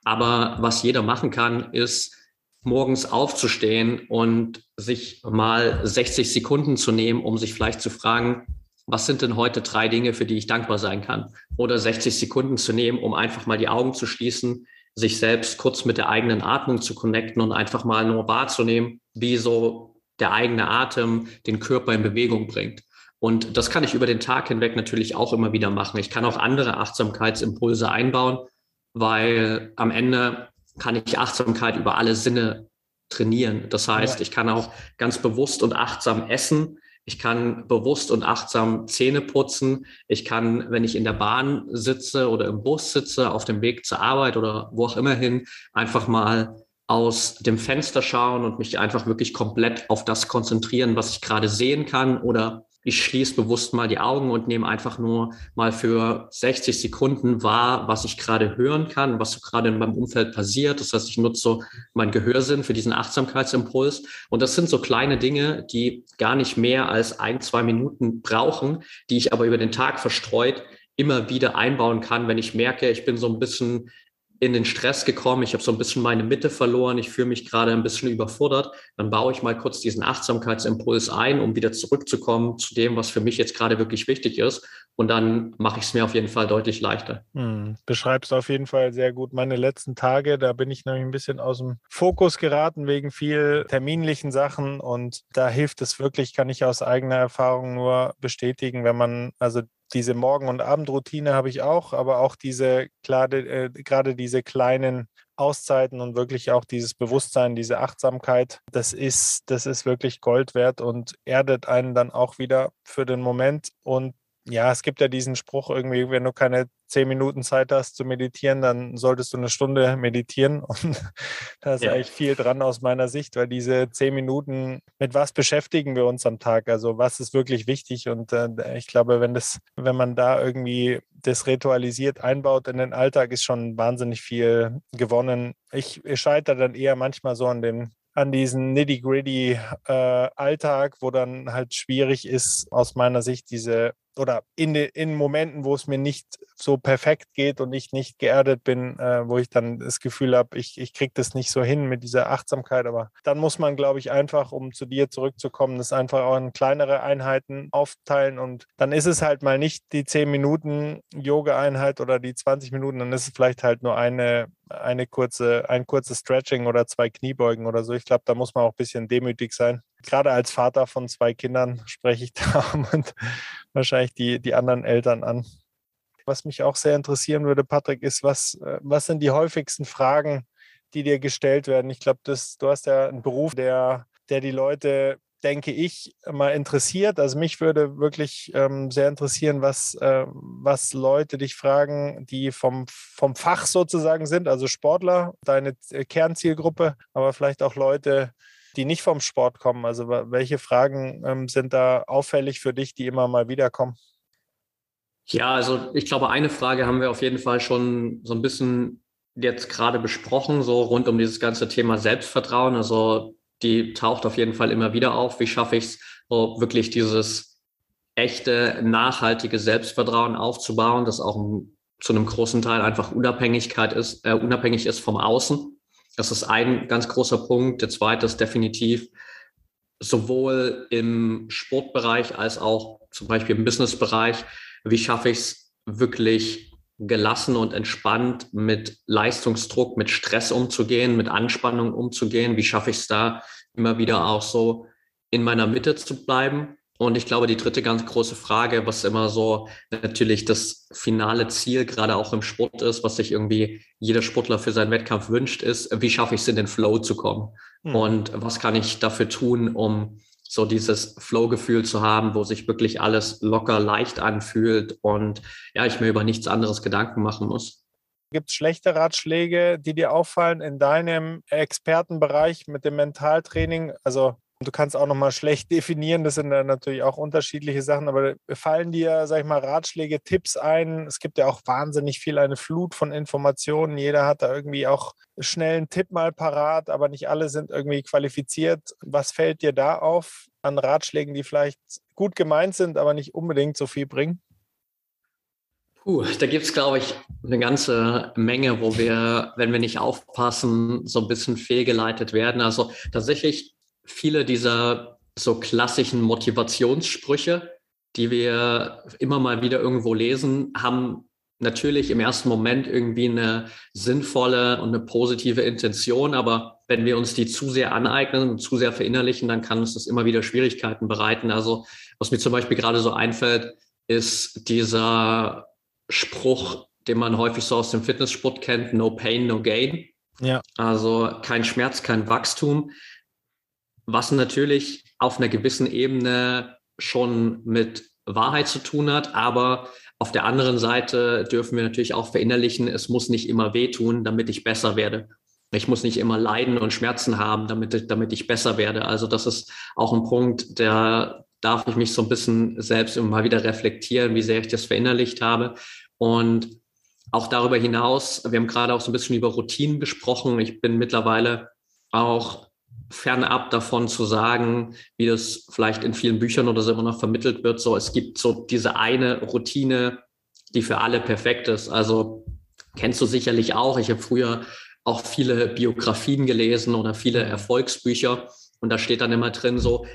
Aber was jeder machen kann, ist morgens aufzustehen und sich mal 60 Sekunden zu nehmen, um sich vielleicht zu fragen, was sind denn heute drei Dinge, für die ich dankbar sein kann? Oder 60 Sekunden zu nehmen, um einfach mal die Augen zu schließen, sich selbst kurz mit der eigenen Atmung zu connecten und einfach mal nur wahrzunehmen, wie so der eigene Atem den Körper in Bewegung bringt. Und das kann ich über den Tag hinweg natürlich auch immer wieder machen. Ich kann auch andere Achtsamkeitsimpulse einbauen, weil am Ende kann ich Achtsamkeit über alle Sinne trainieren. Das heißt, ich kann auch ganz bewusst und achtsam essen. Ich kann bewusst und achtsam Zähne putzen. Ich kann, wenn ich in der Bahn sitze oder im Bus sitze, auf dem Weg zur Arbeit oder wo auch immer hin, einfach mal aus dem Fenster schauen und mich einfach wirklich komplett auf das konzentrieren, was ich gerade sehen kann oder ich schließe bewusst mal die Augen und nehme einfach nur mal für 60 Sekunden wahr, was ich gerade hören kann, was so gerade in meinem Umfeld passiert. Das heißt, ich nutze so meinen Gehörsinn für diesen Achtsamkeitsimpuls. Und das sind so kleine Dinge, die gar nicht mehr als ein, zwei Minuten brauchen, die ich aber über den Tag verstreut immer wieder einbauen kann, wenn ich merke, ich bin so ein bisschen in den Stress gekommen, ich habe so ein bisschen meine Mitte verloren, ich fühle mich gerade ein bisschen überfordert, dann baue ich mal kurz diesen Achtsamkeitsimpuls ein, um wieder zurückzukommen zu dem, was für mich jetzt gerade wirklich wichtig ist. Und dann mache ich es mir auf jeden Fall deutlich leichter.
Hm, beschreibst auf jeden Fall sehr gut meine letzten Tage. Da bin ich nämlich ein bisschen aus dem Fokus geraten wegen viel terminlichen Sachen. Und da hilft es wirklich, kann ich aus eigener Erfahrung nur bestätigen, wenn man also diese Morgen- und Abendroutine habe ich auch, aber auch diese, gerade, äh, gerade diese kleinen Auszeiten und wirklich auch dieses Bewusstsein, diese Achtsamkeit, das ist, das ist wirklich Gold wert und erdet einen dann auch wieder für den Moment. Und ja, es gibt ja diesen Spruch irgendwie, wenn du keine zehn Minuten Zeit hast zu meditieren, dann solltest du eine Stunde meditieren. (laughs) Und da ist ja. eigentlich viel dran aus meiner Sicht, weil diese zehn Minuten, mit was beschäftigen wir uns am Tag? Also was ist wirklich wichtig? Und äh, ich glaube, wenn das, wenn man da irgendwie das ritualisiert einbaut in den Alltag, ist schon wahnsinnig viel gewonnen. Ich, ich scheitere dann eher manchmal so an den an diesen nitty-gritty äh, Alltag, wo dann halt schwierig ist, aus meiner Sicht diese oder in, in Momenten, wo es mir nicht so perfekt geht und ich nicht geerdet bin, äh, wo ich dann das Gefühl habe, ich, ich kriege das nicht so hin mit dieser Achtsamkeit. Aber dann muss man, glaube ich, einfach, um zu dir zurückzukommen, das einfach auch in kleinere Einheiten aufteilen. Und dann ist es halt mal nicht die 10 Minuten Yoga-Einheit oder die 20 Minuten, dann ist es vielleicht halt nur eine, eine kurze, ein kurzes Stretching oder zwei Kniebeugen oder so. Ich glaube, da muss man auch ein bisschen demütig sein gerade als Vater von zwei Kindern spreche ich (laughs) da und wahrscheinlich die, die anderen Eltern an. Was mich auch sehr interessieren würde, Patrick, ist, was, äh, was sind die häufigsten Fragen, die dir gestellt werden? Ich glaube, du hast ja einen Beruf, der, der die Leute, denke ich, mal interessiert. Also mich würde wirklich ähm, sehr interessieren, was, äh, was Leute dich fragen, die vom, vom Fach sozusagen sind, also Sportler, deine äh, Kernzielgruppe, aber vielleicht auch Leute, die nicht vom Sport kommen? Also welche Fragen ähm, sind da auffällig für dich, die immer mal wieder kommen?
Ja, also ich glaube, eine Frage haben wir auf jeden Fall schon so ein bisschen jetzt gerade besprochen, so rund um dieses ganze Thema Selbstvertrauen. Also die taucht auf jeden Fall immer wieder auf. Wie schaffe ich es, so wirklich dieses echte, nachhaltige Selbstvertrauen aufzubauen, das auch zu einem großen Teil einfach Unabhängigkeit ist, äh, unabhängig ist vom Außen. Das ist ein ganz großer Punkt. Der zweite ist definitiv sowohl im Sportbereich als auch zum Beispiel im Businessbereich. Wie schaffe ich es wirklich gelassen und entspannt mit Leistungsdruck, mit Stress umzugehen, mit Anspannung umzugehen? Wie schaffe ich es da immer wieder auch so in meiner Mitte zu bleiben? Und ich glaube, die dritte ganz große Frage, was immer so natürlich das finale Ziel gerade auch im Sport ist, was sich irgendwie jeder Sportler für seinen Wettkampf wünscht, ist, wie schaffe ich es in den Flow zu kommen? Mhm. Und was kann ich dafür tun, um so dieses Flow-Gefühl zu haben, wo sich wirklich alles locker, leicht anfühlt und ja, ich mir über nichts anderes Gedanken machen muss.
Gibt es schlechte Ratschläge, die dir auffallen in deinem Expertenbereich mit dem Mentaltraining? Also Du kannst auch nochmal schlecht (laughs) definieren, das sind dann natürlich auch unterschiedliche Sachen, aber fallen dir, sag ich mal, Ratschläge, Tipps ein? Es gibt ja auch wahnsinnig viel, eine Flut von Informationen. Jeder hat da irgendwie auch schnell einen Tipp mal parat, aber nicht alle sind irgendwie qualifiziert. Was fällt dir da auf an Ratschlägen, die vielleicht gut gemeint sind, aber nicht unbedingt so viel bringen?
Puh, da gibt es, glaube ich, eine ganze Menge, wo wir, wenn wir nicht aufpassen, so ein bisschen fehlgeleitet werden. Also tatsächlich viele dieser so klassischen Motivationssprüche, die wir immer mal wieder irgendwo lesen, haben natürlich im ersten Moment irgendwie eine sinnvolle und eine positive Intention, aber wenn wir uns die zu sehr aneignen und zu sehr verinnerlichen, dann kann uns das immer wieder Schwierigkeiten bereiten. Also was mir zum Beispiel gerade so einfällt, ist dieser Spruch, den man häufig so aus dem Fitnesssport kennt, no pain, no gain. Ja. Also kein Schmerz, kein Wachstum was natürlich auf einer gewissen Ebene schon mit Wahrheit zu tun hat, aber auf der anderen Seite dürfen wir natürlich auch verinnerlichen, es muss nicht immer wehtun, damit ich besser werde. Ich muss nicht immer Leiden und Schmerzen haben, damit, damit ich besser werde. Also das ist auch ein Punkt, der darf ich mich so ein bisschen selbst immer mal wieder reflektieren, wie sehr ich das verinnerlicht habe. Und auch darüber hinaus, wir haben gerade auch so ein bisschen über Routinen gesprochen. Ich bin mittlerweile auch fernab davon zu sagen, wie das vielleicht in vielen Büchern oder so immer noch vermittelt wird, so es gibt so diese eine Routine, die für alle perfekt ist. Also kennst du sicherlich auch. Ich habe früher auch viele Biografien gelesen oder viele Erfolgsbücher und da steht dann immer drin so,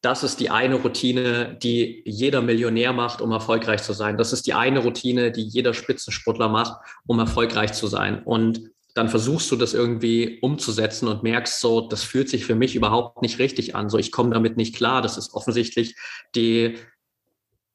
das ist die eine Routine, die jeder Millionär macht, um erfolgreich zu sein. Das ist die eine Routine, die jeder Spitzensportler macht, um erfolgreich zu sein. Und dann versuchst du das irgendwie umzusetzen und merkst so, das fühlt sich für mich überhaupt nicht richtig an. So, ich komme damit nicht klar. Das ist offensichtlich die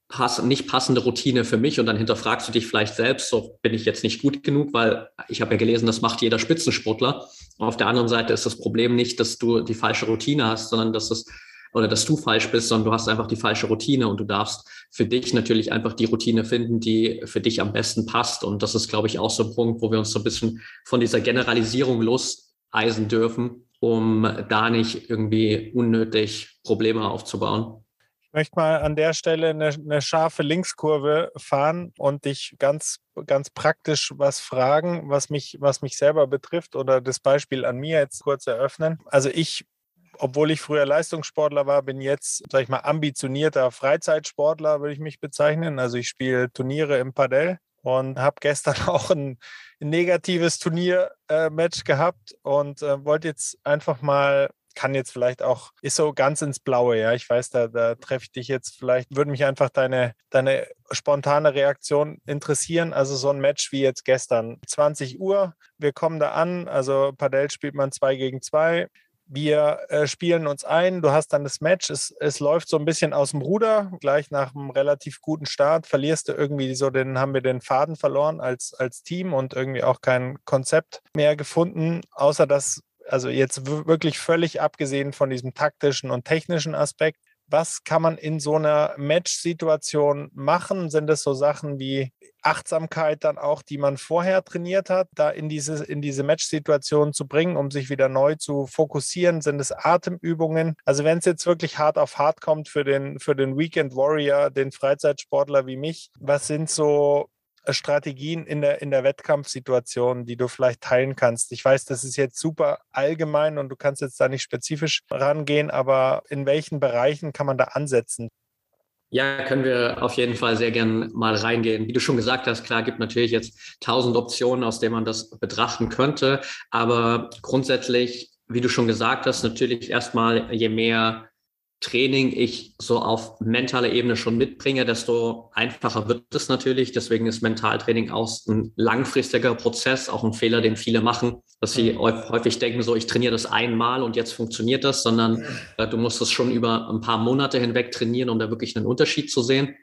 pass nicht passende Routine für mich und dann hinterfragst du dich vielleicht selbst, so bin ich jetzt nicht gut genug, weil ich habe ja gelesen, das macht jeder Spitzensportler. Auf der anderen Seite ist das Problem nicht, dass du die falsche Routine hast, sondern dass es oder dass du falsch bist, sondern du hast einfach die falsche Routine und du darfst für dich natürlich einfach die Routine finden, die für dich am besten passt. Und das ist, glaube ich, auch so ein Punkt, wo wir uns so ein bisschen von dieser Generalisierung loseisen dürfen, um da nicht irgendwie unnötig Probleme aufzubauen
möchte mal an der Stelle eine, eine, scharfe Linkskurve fahren und dich ganz, ganz praktisch was fragen, was mich, was mich selber betrifft oder das Beispiel an mir jetzt kurz eröffnen. Also ich, obwohl ich früher Leistungssportler war, bin jetzt, sag ich mal, ambitionierter Freizeitsportler, würde ich mich bezeichnen. Also ich spiele Turniere im Padel und habe gestern (laughs) auch ein, ein negatives Turniermatch äh, gehabt und äh, wollte jetzt einfach mal kann jetzt vielleicht auch, ist so ganz ins Blaue, ja. Ich weiß, da, da treffe ich dich jetzt vielleicht, würde mich einfach deine, deine spontane Reaktion interessieren. Also so ein Match wie jetzt gestern, 20 Uhr, wir kommen da an, also Padel spielt man zwei gegen zwei. Wir äh, spielen uns ein, du hast dann das Match, es, es läuft so ein bisschen aus dem Ruder, gleich nach einem relativ guten Start verlierst du irgendwie so, den haben wir den Faden verloren als, als Team und irgendwie auch kein Konzept mehr gefunden, außer dass also jetzt wirklich völlig abgesehen von diesem taktischen und technischen Aspekt, was kann man in so einer Match-Situation machen? Sind es so Sachen wie Achtsamkeit dann auch, die man vorher trainiert hat, da in diese, in diese Match-Situation zu bringen, um sich wieder neu zu fokussieren? Sind es Atemübungen? Also wenn es jetzt wirklich hart auf hart kommt für den, für den Weekend Warrior, den Freizeitsportler wie mich, was sind so Strategien in der, in der Wettkampfsituation, die du vielleicht teilen kannst? Ich weiß, das ist jetzt super allgemein und du kannst jetzt da nicht spezifisch rangehen, aber in welchen Bereichen kann man da ansetzen?
Ja, können wir auf jeden Fall sehr gern mal reingehen. Wie du schon gesagt hast, klar gibt natürlich jetzt tausend Optionen, aus denen man das betrachten könnte. Aber grundsätzlich, wie du schon gesagt hast, natürlich erstmal, je mehr Training ich so auf mentaler Ebene schon mitbringe, desto einfacher wird es natürlich. Deswegen ist Mentaltraining auch ein langfristiger Prozess, auch ein Fehler, den viele machen, dass sie mhm. häufig denken, so ich trainiere das einmal und jetzt funktioniert das, sondern äh, du musst es schon über ein paar Monate hinweg trainieren, um da wirklich einen Unterschied zu sehen.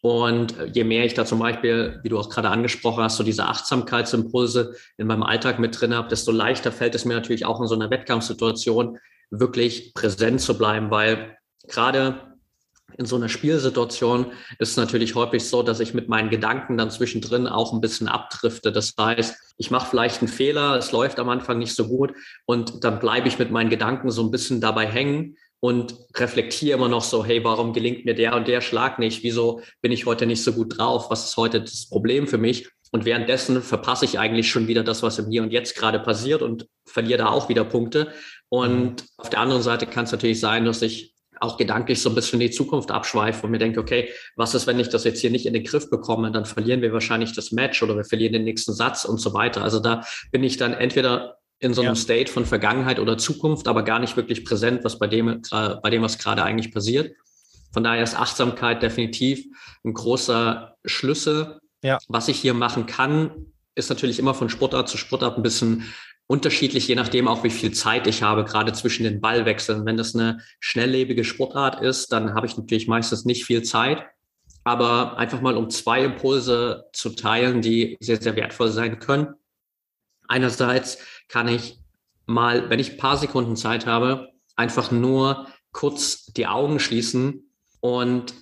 Und äh, je mehr ich da zum Beispiel, wie du auch gerade angesprochen hast, so diese Achtsamkeitsimpulse in meinem Alltag mit drin habe, desto leichter fällt es mir natürlich auch in so einer Wettkampfsituation, wirklich präsent zu bleiben, weil gerade in so einer Spielsituation ist es natürlich häufig so, dass ich mit meinen Gedanken dann zwischendrin auch ein bisschen abdrifte. Das heißt, ich mache vielleicht einen Fehler, es läuft am Anfang nicht so gut und dann bleibe ich mit meinen Gedanken so ein bisschen dabei hängen und reflektiere immer noch so, hey, warum gelingt mir der und der Schlag nicht? Wieso bin ich heute nicht so gut drauf? Was ist heute das Problem für mich? Und währenddessen verpasse ich eigentlich schon wieder das, was im Hier und Jetzt gerade passiert und verliere da auch wieder Punkte. Und mhm. auf der anderen Seite kann es natürlich sein, dass ich auch gedanklich so ein bisschen in die Zukunft abschweife und mir denke, okay, was ist, wenn ich das jetzt hier nicht in den Griff bekomme? Dann verlieren wir wahrscheinlich das Match oder wir verlieren den nächsten Satz und so weiter. Also da bin ich dann entweder in so einem ja. State von Vergangenheit oder Zukunft, aber gar nicht wirklich präsent, was bei dem, bei dem, was gerade eigentlich passiert. Von daher ist Achtsamkeit definitiv ein großer Schlüssel. Ja. Was ich hier machen kann, ist natürlich immer von Sportart zu Sportart ein bisschen unterschiedlich, je nachdem auch, wie viel Zeit ich habe, gerade zwischen den Ballwechseln. Wenn das eine schnelllebige Sportart ist, dann habe ich natürlich meistens nicht viel Zeit. Aber einfach mal um zwei Impulse zu teilen, die sehr, sehr wertvoll sein können. Einerseits kann ich mal, wenn ich ein paar Sekunden Zeit habe, einfach nur kurz die Augen schließen und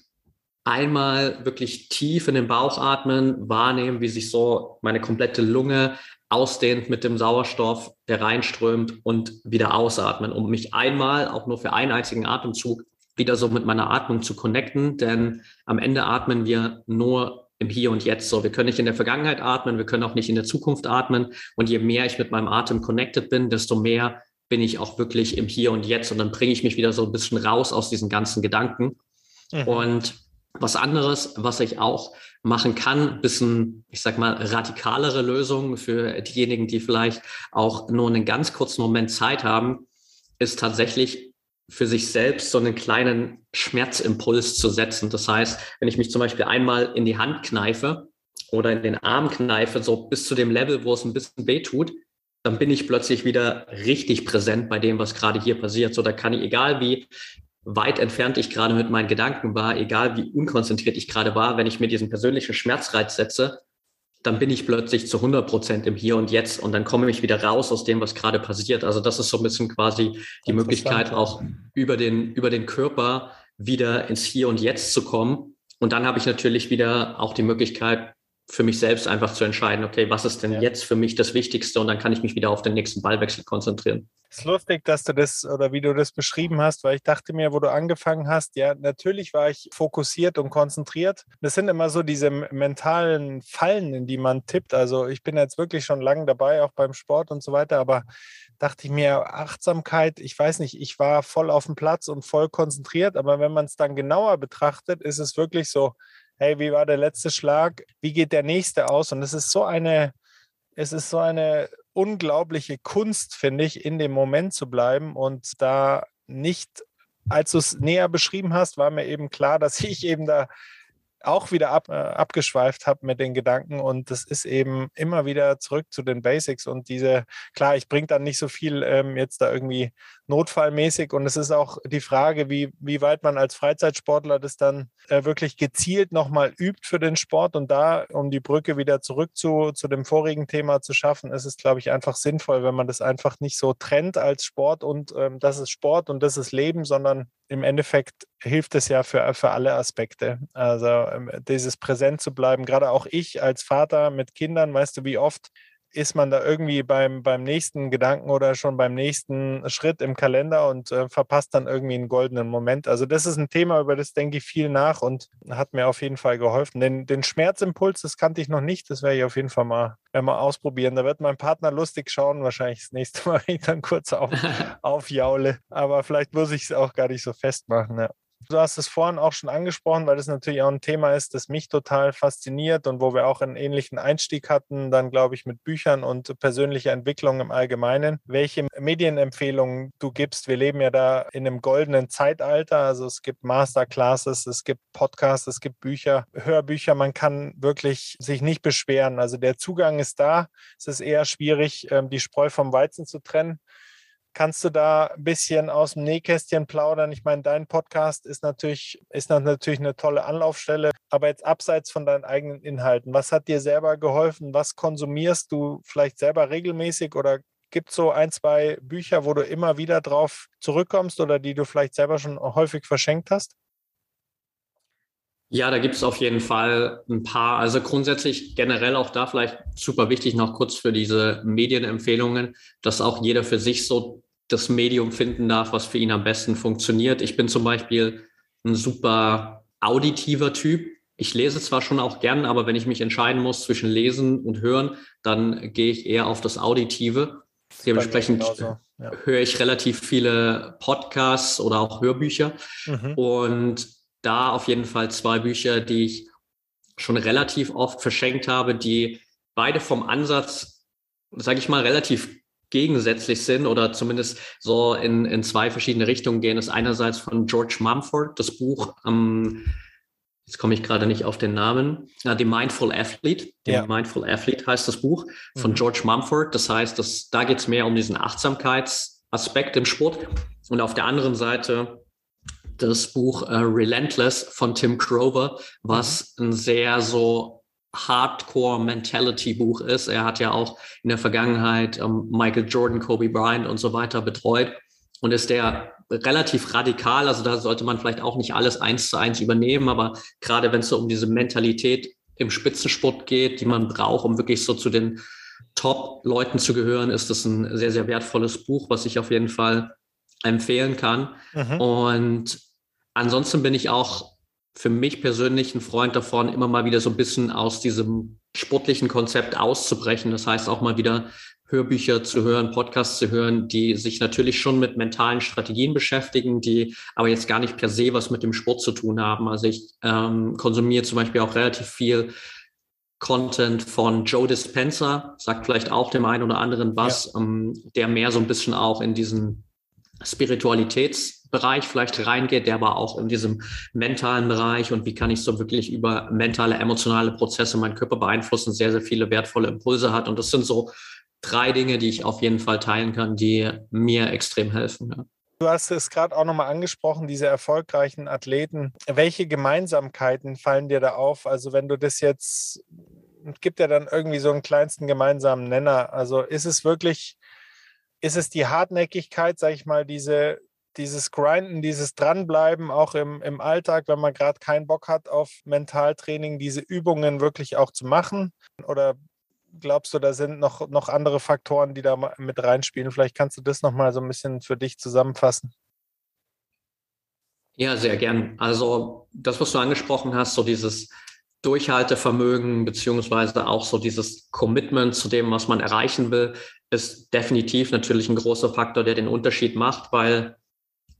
einmal wirklich tief in den Bauch atmen, wahrnehmen, wie sich so meine komplette Lunge ausdehnt mit dem Sauerstoff, der reinströmt und wieder ausatmen, um mich einmal auch nur für einen einzigen Atemzug wieder so mit meiner Atmung zu connecten, denn am Ende atmen wir nur im Hier und Jetzt so. Wir können nicht in der Vergangenheit atmen, wir können auch nicht in der Zukunft atmen und je mehr ich mit meinem Atem connected bin, desto mehr bin ich auch wirklich im Hier und Jetzt und dann bringe ich mich wieder so ein bisschen raus aus diesen ganzen Gedanken. Mhm. Und was anderes, was ich auch machen kann, bisschen, ich sag mal, radikalere Lösungen für diejenigen, die vielleicht auch nur einen ganz kurzen Moment Zeit haben, ist tatsächlich für sich selbst so einen kleinen Schmerzimpuls zu setzen. Das heißt, wenn ich mich zum Beispiel einmal in die Hand kneife oder in den Arm kneife, so bis zu dem Level, wo es ein bisschen weh tut, dann bin ich plötzlich wieder richtig präsent bei dem, was gerade hier passiert. So, da kann ich, egal wie weit entfernt ich gerade mit meinen Gedanken war, egal wie unkonzentriert ich gerade war, wenn ich mir diesen persönlichen Schmerzreiz setze, dann bin ich plötzlich zu 100 Prozent im Hier und Jetzt und dann komme ich wieder raus aus dem, was gerade passiert. Also das ist so ein bisschen quasi die Möglichkeit, auch über den, über den Körper wieder ins Hier und Jetzt zu kommen. Und dann habe ich natürlich wieder auch die Möglichkeit, für mich selbst einfach zu entscheiden, okay, was ist denn ja. jetzt für mich das Wichtigste? Und dann kann ich mich wieder auf den nächsten Ballwechsel konzentrieren.
Es ist lustig, dass du das oder wie du das beschrieben hast, weil ich dachte mir, wo du angefangen hast, ja, natürlich war ich fokussiert und konzentriert. Das sind immer so diese mentalen Fallen, in die man tippt. Also ich bin jetzt wirklich schon lange dabei, auch beim Sport und so weiter, aber dachte ich mir, Achtsamkeit, ich weiß nicht, ich war voll auf dem Platz und voll konzentriert, aber wenn man es dann genauer betrachtet, ist es wirklich so, hey, wie war der letzte Schlag? Wie geht der nächste aus? Und es ist so eine, es ist so eine unglaubliche Kunst, finde ich, in dem Moment zu bleiben und da nicht, als du es näher beschrieben hast, war mir eben klar, (laughs) dass ich eben da auch wieder ab, äh, abgeschweift habe mit den Gedanken und das ist eben immer wieder zurück zu den Basics und diese, klar, ich bringe dann nicht so viel ähm, jetzt da irgendwie notfallmäßig. Und es ist auch die Frage, wie, wie weit man als Freizeitsportler das dann äh, wirklich gezielt nochmal übt für den Sport. Und da, um die Brücke wieder zurück zu, zu dem vorigen Thema zu schaffen, ist es, glaube ich, einfach sinnvoll, wenn man das einfach nicht so trennt als Sport und ähm, das ist Sport und das ist Leben, sondern im Endeffekt hilft es ja für, für alle Aspekte. Also ähm, dieses präsent zu bleiben, gerade auch ich als Vater mit Kindern, weißt du, wie oft ist man da irgendwie beim, beim nächsten Gedanken oder schon beim nächsten Schritt im Kalender und äh, verpasst dann irgendwie einen goldenen Moment. Also das ist ein Thema, über das denke ich viel nach und hat mir auf jeden Fall geholfen. Den, den Schmerzimpuls, das kannte ich noch nicht, das werde ich auf jeden Fall mal, mal ausprobieren. Da wird mein Partner lustig schauen, wahrscheinlich das nächste (laughs) Mal, wenn ich dann kurz auf, (laughs) aufjaule. Aber vielleicht muss ich es auch gar nicht so festmachen. Ja. Du hast es vorhin auch schon angesprochen, weil das natürlich auch ein Thema ist, das mich total fasziniert und wo wir auch einen ähnlichen Einstieg hatten, dann glaube ich mit Büchern und persönlicher Entwicklung im Allgemeinen. Welche Medienempfehlungen du gibst? Wir leben ja da in einem goldenen Zeitalter. Also es gibt Masterclasses, es gibt Podcasts, es gibt Bücher, Hörbücher. Man kann wirklich sich nicht beschweren. Also der Zugang ist da. Es ist eher schwierig, ähm, die Spreu vom Weizen zu trennen. Kannst du da ein bisschen aus dem Nähkästchen plaudern? Ich meine, dein Podcast ist natürlich, ist natürlich eine tolle Anlaufstelle, aber jetzt abseits von deinen eigenen Inhalten, was hat dir selber geholfen? Was konsumierst du vielleicht selber regelmäßig oder gibt es so ein, zwei Bücher, wo du immer wieder drauf zurückkommst oder die du vielleicht selber schon häufig verschenkt hast?
Ja, da gibt es auf jeden Fall ein paar. Also grundsätzlich generell auch da vielleicht super wichtig noch kurz für diese Medienempfehlungen, dass auch jeder für sich so das Medium finden darf, was für ihn am besten funktioniert. Ich bin zum Beispiel ein super auditiver Typ. Ich lese zwar schon auch gern, aber wenn ich mich entscheiden muss zwischen Lesen und Hören, dann gehe ich eher auf das Auditive. Dementsprechend ja. höre ich relativ viele Podcasts oder auch Hörbücher. Mhm. Und da auf jeden Fall zwei Bücher, die ich schon relativ oft verschenkt habe, die beide vom Ansatz, sage ich mal, relativ gegensätzlich sind oder zumindest so in, in zwei verschiedene Richtungen gehen. Das ist einerseits von George Mumford, das Buch, ähm, jetzt komme ich gerade nicht auf den Namen, äh, The Mindful Athlete. The ja. Mindful Athlete heißt das Buch von mhm. George Mumford. Das heißt, dass, da geht es mehr um diesen Achtsamkeitsaspekt im Sport. Und auf der anderen Seite das Buch äh, Relentless von Tim Crover, was mhm. ein sehr so Hardcore-Mentality-Buch ist. Er hat ja auch in der Vergangenheit ähm, Michael Jordan, Kobe Bryant und so weiter betreut und ist der relativ radikal. Also da sollte man vielleicht auch nicht alles eins zu eins übernehmen, aber gerade wenn es so um diese Mentalität im Spitzensport geht, die man braucht, um wirklich so zu den Top-Leuten zu gehören, ist das ein sehr, sehr wertvolles Buch, was ich auf jeden Fall empfehlen kann. Mhm. Und ansonsten bin ich auch für mich persönlich ein Freund davon, immer mal wieder so ein bisschen aus diesem sportlichen Konzept auszubrechen. Das heißt auch mal wieder Hörbücher zu hören, Podcasts zu hören, die sich natürlich schon mit mentalen Strategien beschäftigen, die aber jetzt gar nicht per se was mit dem Sport zu tun haben. Also ich ähm, konsumiere zum Beispiel auch relativ viel Content von Joe Dispenza, sagt vielleicht auch dem einen oder anderen was, ja. ähm, der mehr so ein bisschen auch in diesen Spiritualitätsbereich vielleicht reingeht, der aber auch in diesem mentalen Bereich und wie kann ich so wirklich über mentale, emotionale Prozesse meinen Körper beeinflussen, sehr, sehr viele wertvolle Impulse hat. Und das sind so drei Dinge, die ich auf jeden Fall teilen kann, die mir extrem helfen. Ja.
Du hast es gerade auch nochmal angesprochen, diese erfolgreichen Athleten. Welche Gemeinsamkeiten fallen dir da auf? Also wenn du das jetzt, gibt ja dann irgendwie so einen kleinsten gemeinsamen Nenner. Also ist es wirklich, ist es die Hartnäckigkeit, sag ich mal, diese, dieses Grinden, dieses Dranbleiben auch im, im Alltag, wenn man gerade keinen Bock hat auf Mentaltraining, diese Übungen wirklich auch zu machen? Oder glaubst du, da sind noch, noch andere Faktoren, die da mit reinspielen? Vielleicht kannst du das nochmal so ein bisschen für dich zusammenfassen.
Ja, sehr gern. Also das, was du angesprochen hast, so dieses Durchhaltevermögen beziehungsweise auch so dieses Commitment zu dem, was man erreichen will, ist definitiv natürlich ein großer Faktor, der den Unterschied macht, weil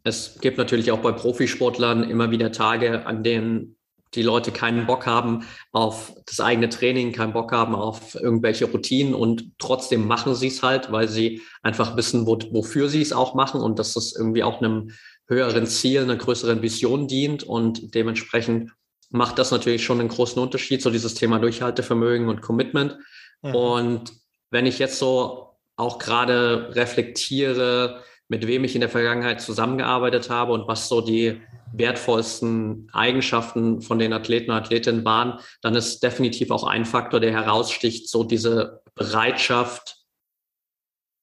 es gibt natürlich auch bei Profisportlern immer wieder Tage, an denen die Leute keinen Bock haben auf das eigene Training, keinen Bock haben auf irgendwelche Routinen und trotzdem machen sie es halt, weil sie einfach wissen, wo, wofür sie es auch machen und dass es irgendwie auch einem höheren Ziel, einer größeren Vision dient und dementsprechend macht das natürlich schon einen großen Unterschied, so dieses Thema Durchhaltevermögen und Commitment. Mhm. Und wenn ich jetzt so auch gerade reflektiere, mit wem ich in der Vergangenheit zusammengearbeitet habe und was so die wertvollsten Eigenschaften von den Athleten und Athletinnen waren, dann ist definitiv auch ein Faktor, der heraussticht, so diese Bereitschaft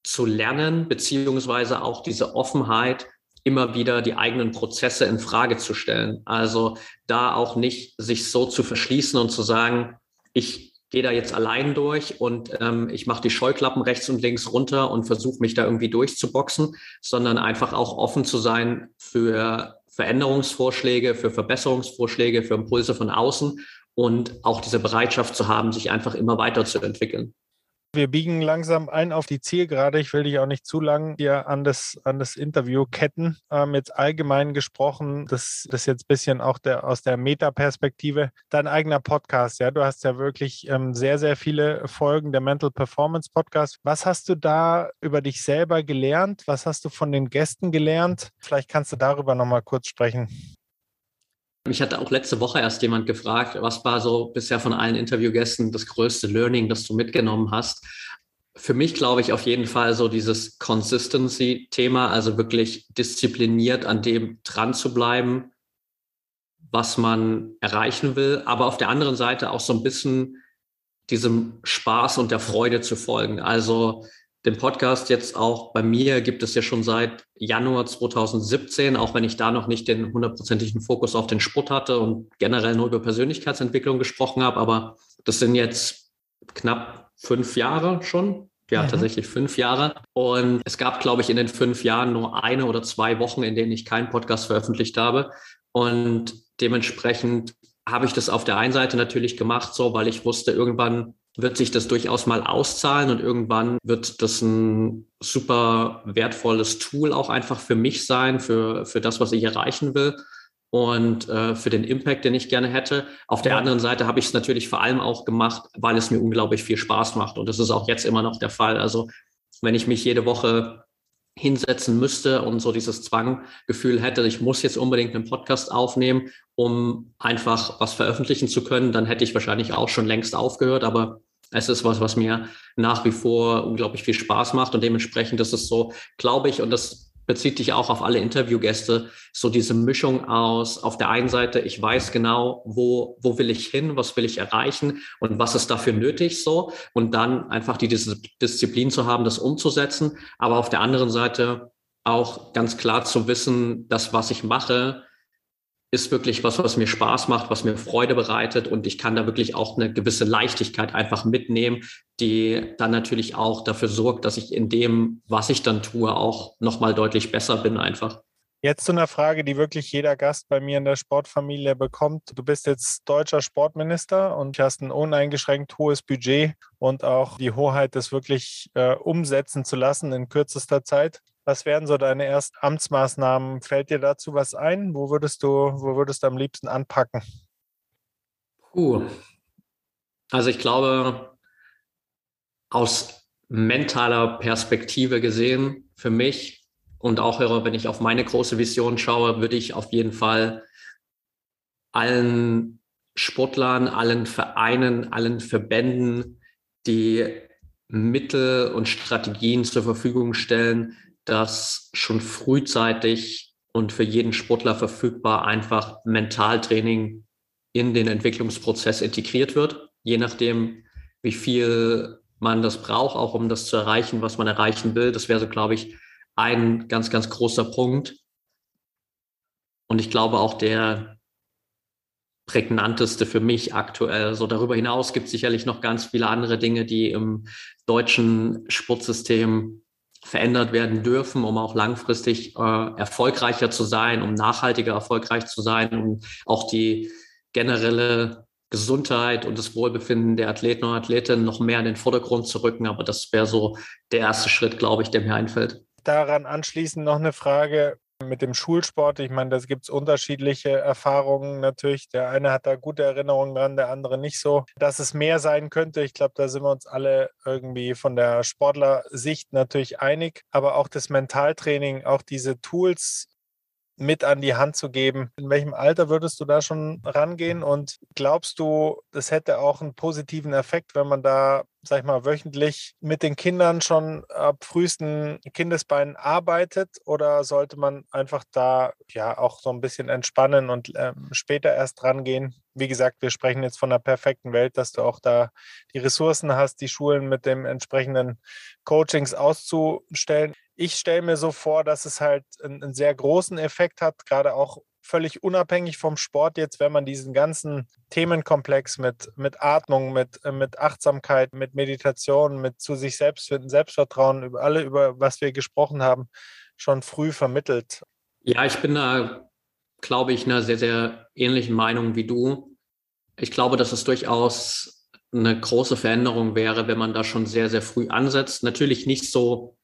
zu lernen, beziehungsweise auch diese Offenheit, immer wieder die eigenen Prozesse in Frage zu stellen. Also da auch nicht sich so zu verschließen und zu sagen, ich gehe da jetzt allein durch und ähm, ich mache die Scheuklappen rechts und links runter und versuche mich da irgendwie durchzuboxen, sondern einfach auch offen zu sein für Veränderungsvorschläge, für Verbesserungsvorschläge, für Impulse von außen und auch diese Bereitschaft zu haben, sich einfach immer weiterzuentwickeln.
Wir biegen langsam ein auf die Zielgerade. Ich will dich auch nicht zu lang hier an das, an das Interview ketten. Ähm, jetzt allgemein gesprochen, das, das jetzt ein bisschen auch der, aus der Metaperspektive. Dein eigener Podcast, ja, du hast ja wirklich ähm, sehr, sehr viele Folgen der Mental Performance Podcast. Was hast du da über dich selber gelernt? Was hast du von den Gästen gelernt? Vielleicht kannst du darüber nochmal kurz sprechen.
Mich hatte auch letzte Woche erst jemand gefragt, was war so bisher von allen Interviewgästen das größte Learning, das du mitgenommen hast? Für mich glaube ich auf jeden Fall so dieses Consistency-Thema, also wirklich diszipliniert an dem dran zu bleiben, was man erreichen will, aber auf der anderen Seite auch so ein bisschen diesem Spaß und der Freude zu folgen. Also den Podcast jetzt auch bei mir gibt es ja schon seit Januar 2017, auch wenn ich da noch nicht den hundertprozentigen Fokus auf den Sport hatte und generell nur über Persönlichkeitsentwicklung gesprochen habe. Aber das sind jetzt knapp fünf Jahre schon. Ja, mhm. tatsächlich fünf Jahre. Und es gab, glaube ich, in den fünf Jahren nur eine oder zwei Wochen, in denen ich keinen Podcast veröffentlicht habe. Und dementsprechend habe ich das auf der einen Seite natürlich gemacht, so, weil ich wusste, irgendwann wird sich das durchaus mal auszahlen und irgendwann wird das ein super wertvolles Tool auch einfach für mich sein, für, für das, was ich erreichen will und äh, für den Impact, den ich gerne hätte. Auf der anderen Seite habe ich es natürlich vor allem auch gemacht, weil es mir unglaublich viel Spaß macht und das ist auch jetzt immer noch der Fall. Also wenn ich mich jede Woche hinsetzen müsste und so dieses Zwanggefühl hätte, ich muss jetzt unbedingt einen Podcast aufnehmen, um einfach was veröffentlichen zu können, dann hätte ich wahrscheinlich auch schon längst aufgehört. Aber es ist was, was mir nach wie vor unglaublich viel Spaß macht und dementsprechend ist es so, glaube ich, und das bezieht dich auch auf alle Interviewgäste, so diese Mischung aus, auf der einen Seite, ich weiß genau, wo, wo will ich hin, was will ich erreichen und was ist dafür nötig so und dann einfach die Disziplin zu haben, das umzusetzen, aber auf der anderen Seite auch ganz klar zu wissen, dass was ich mache, ist wirklich was, was mir Spaß macht, was mir Freude bereitet und ich kann da wirklich auch eine gewisse Leichtigkeit einfach mitnehmen, die dann natürlich auch dafür sorgt, dass ich in dem, was ich dann tue, auch nochmal deutlich besser bin einfach.
Jetzt zu einer Frage, die wirklich jeder Gast bei mir in der Sportfamilie bekommt. Du bist jetzt deutscher Sportminister und hast ein uneingeschränkt hohes Budget und auch die Hoheit, das wirklich äh, umsetzen zu lassen in kürzester Zeit. Was wären so deine ersten Amtsmaßnahmen? Fällt dir dazu was ein? Wo würdest du, wo würdest du am liebsten anpacken?
Puh. Also ich glaube, aus mentaler Perspektive gesehen, für mich und auch wenn ich auf meine große Vision schaue, würde ich auf jeden Fall allen Sportlern, allen Vereinen, allen Verbänden die Mittel und Strategien zur Verfügung stellen, dass schon frühzeitig und für jeden Sportler verfügbar einfach Mentaltraining in den Entwicklungsprozess integriert wird, je nachdem, wie viel man das braucht, auch um das zu erreichen, was man erreichen will. Das wäre so, glaube ich, ein ganz, ganz großer Punkt. Und ich glaube auch der prägnanteste für mich aktuell. So darüber hinaus gibt es sicherlich noch ganz viele andere Dinge, die im deutschen Sportsystem verändert werden dürfen, um auch langfristig äh, erfolgreicher zu sein, um nachhaltiger erfolgreich zu sein, um auch die generelle Gesundheit und das Wohlbefinden der Athleten und Athletinnen noch mehr in den Vordergrund zu rücken. Aber das wäre so der erste Schritt, glaube ich, der mir einfällt.
Daran anschließend noch eine Frage mit dem Schulsport. Ich meine, da gibt es unterschiedliche Erfahrungen natürlich. Der eine hat da gute Erinnerungen dran, der andere nicht so. Dass es mehr sein könnte, ich glaube, da sind wir uns alle irgendwie von der Sportlersicht natürlich einig. Aber auch das Mentaltraining, auch diese Tools, mit an die Hand zu geben. In welchem Alter würdest du da schon rangehen? Und glaubst du, das hätte auch einen positiven Effekt, wenn man da, sag ich mal, wöchentlich mit den Kindern schon ab frühesten Kindesbeinen arbeitet? Oder sollte man einfach da ja auch so ein bisschen entspannen und ähm, später erst rangehen? Wie gesagt, wir sprechen jetzt von einer perfekten Welt, dass du auch da die Ressourcen hast, die Schulen mit dem entsprechenden Coachings auszustellen ich stelle mir so vor, dass es halt einen, einen, sehr großen Effekt hat, gerade auch völlig unabhängig vom Sport jetzt, wenn man diesen ganzen Themenkomplex mit, mit Atmung, mit, äh, mit Achtsamkeit, mit Meditation, mit zu sich selbst finden, Selbstvertrauen, über alle, über was wir gesprochen haben, schon früh vermittelt.
Ja, ich bin da, glaube ich, einer sehr, sehr ähnlichen Meinung wie du. Ich glaube, dass es durchaus eine große Veränderung wäre, wenn man da schon sehr, sehr früh ansetzt. Natürlich nicht so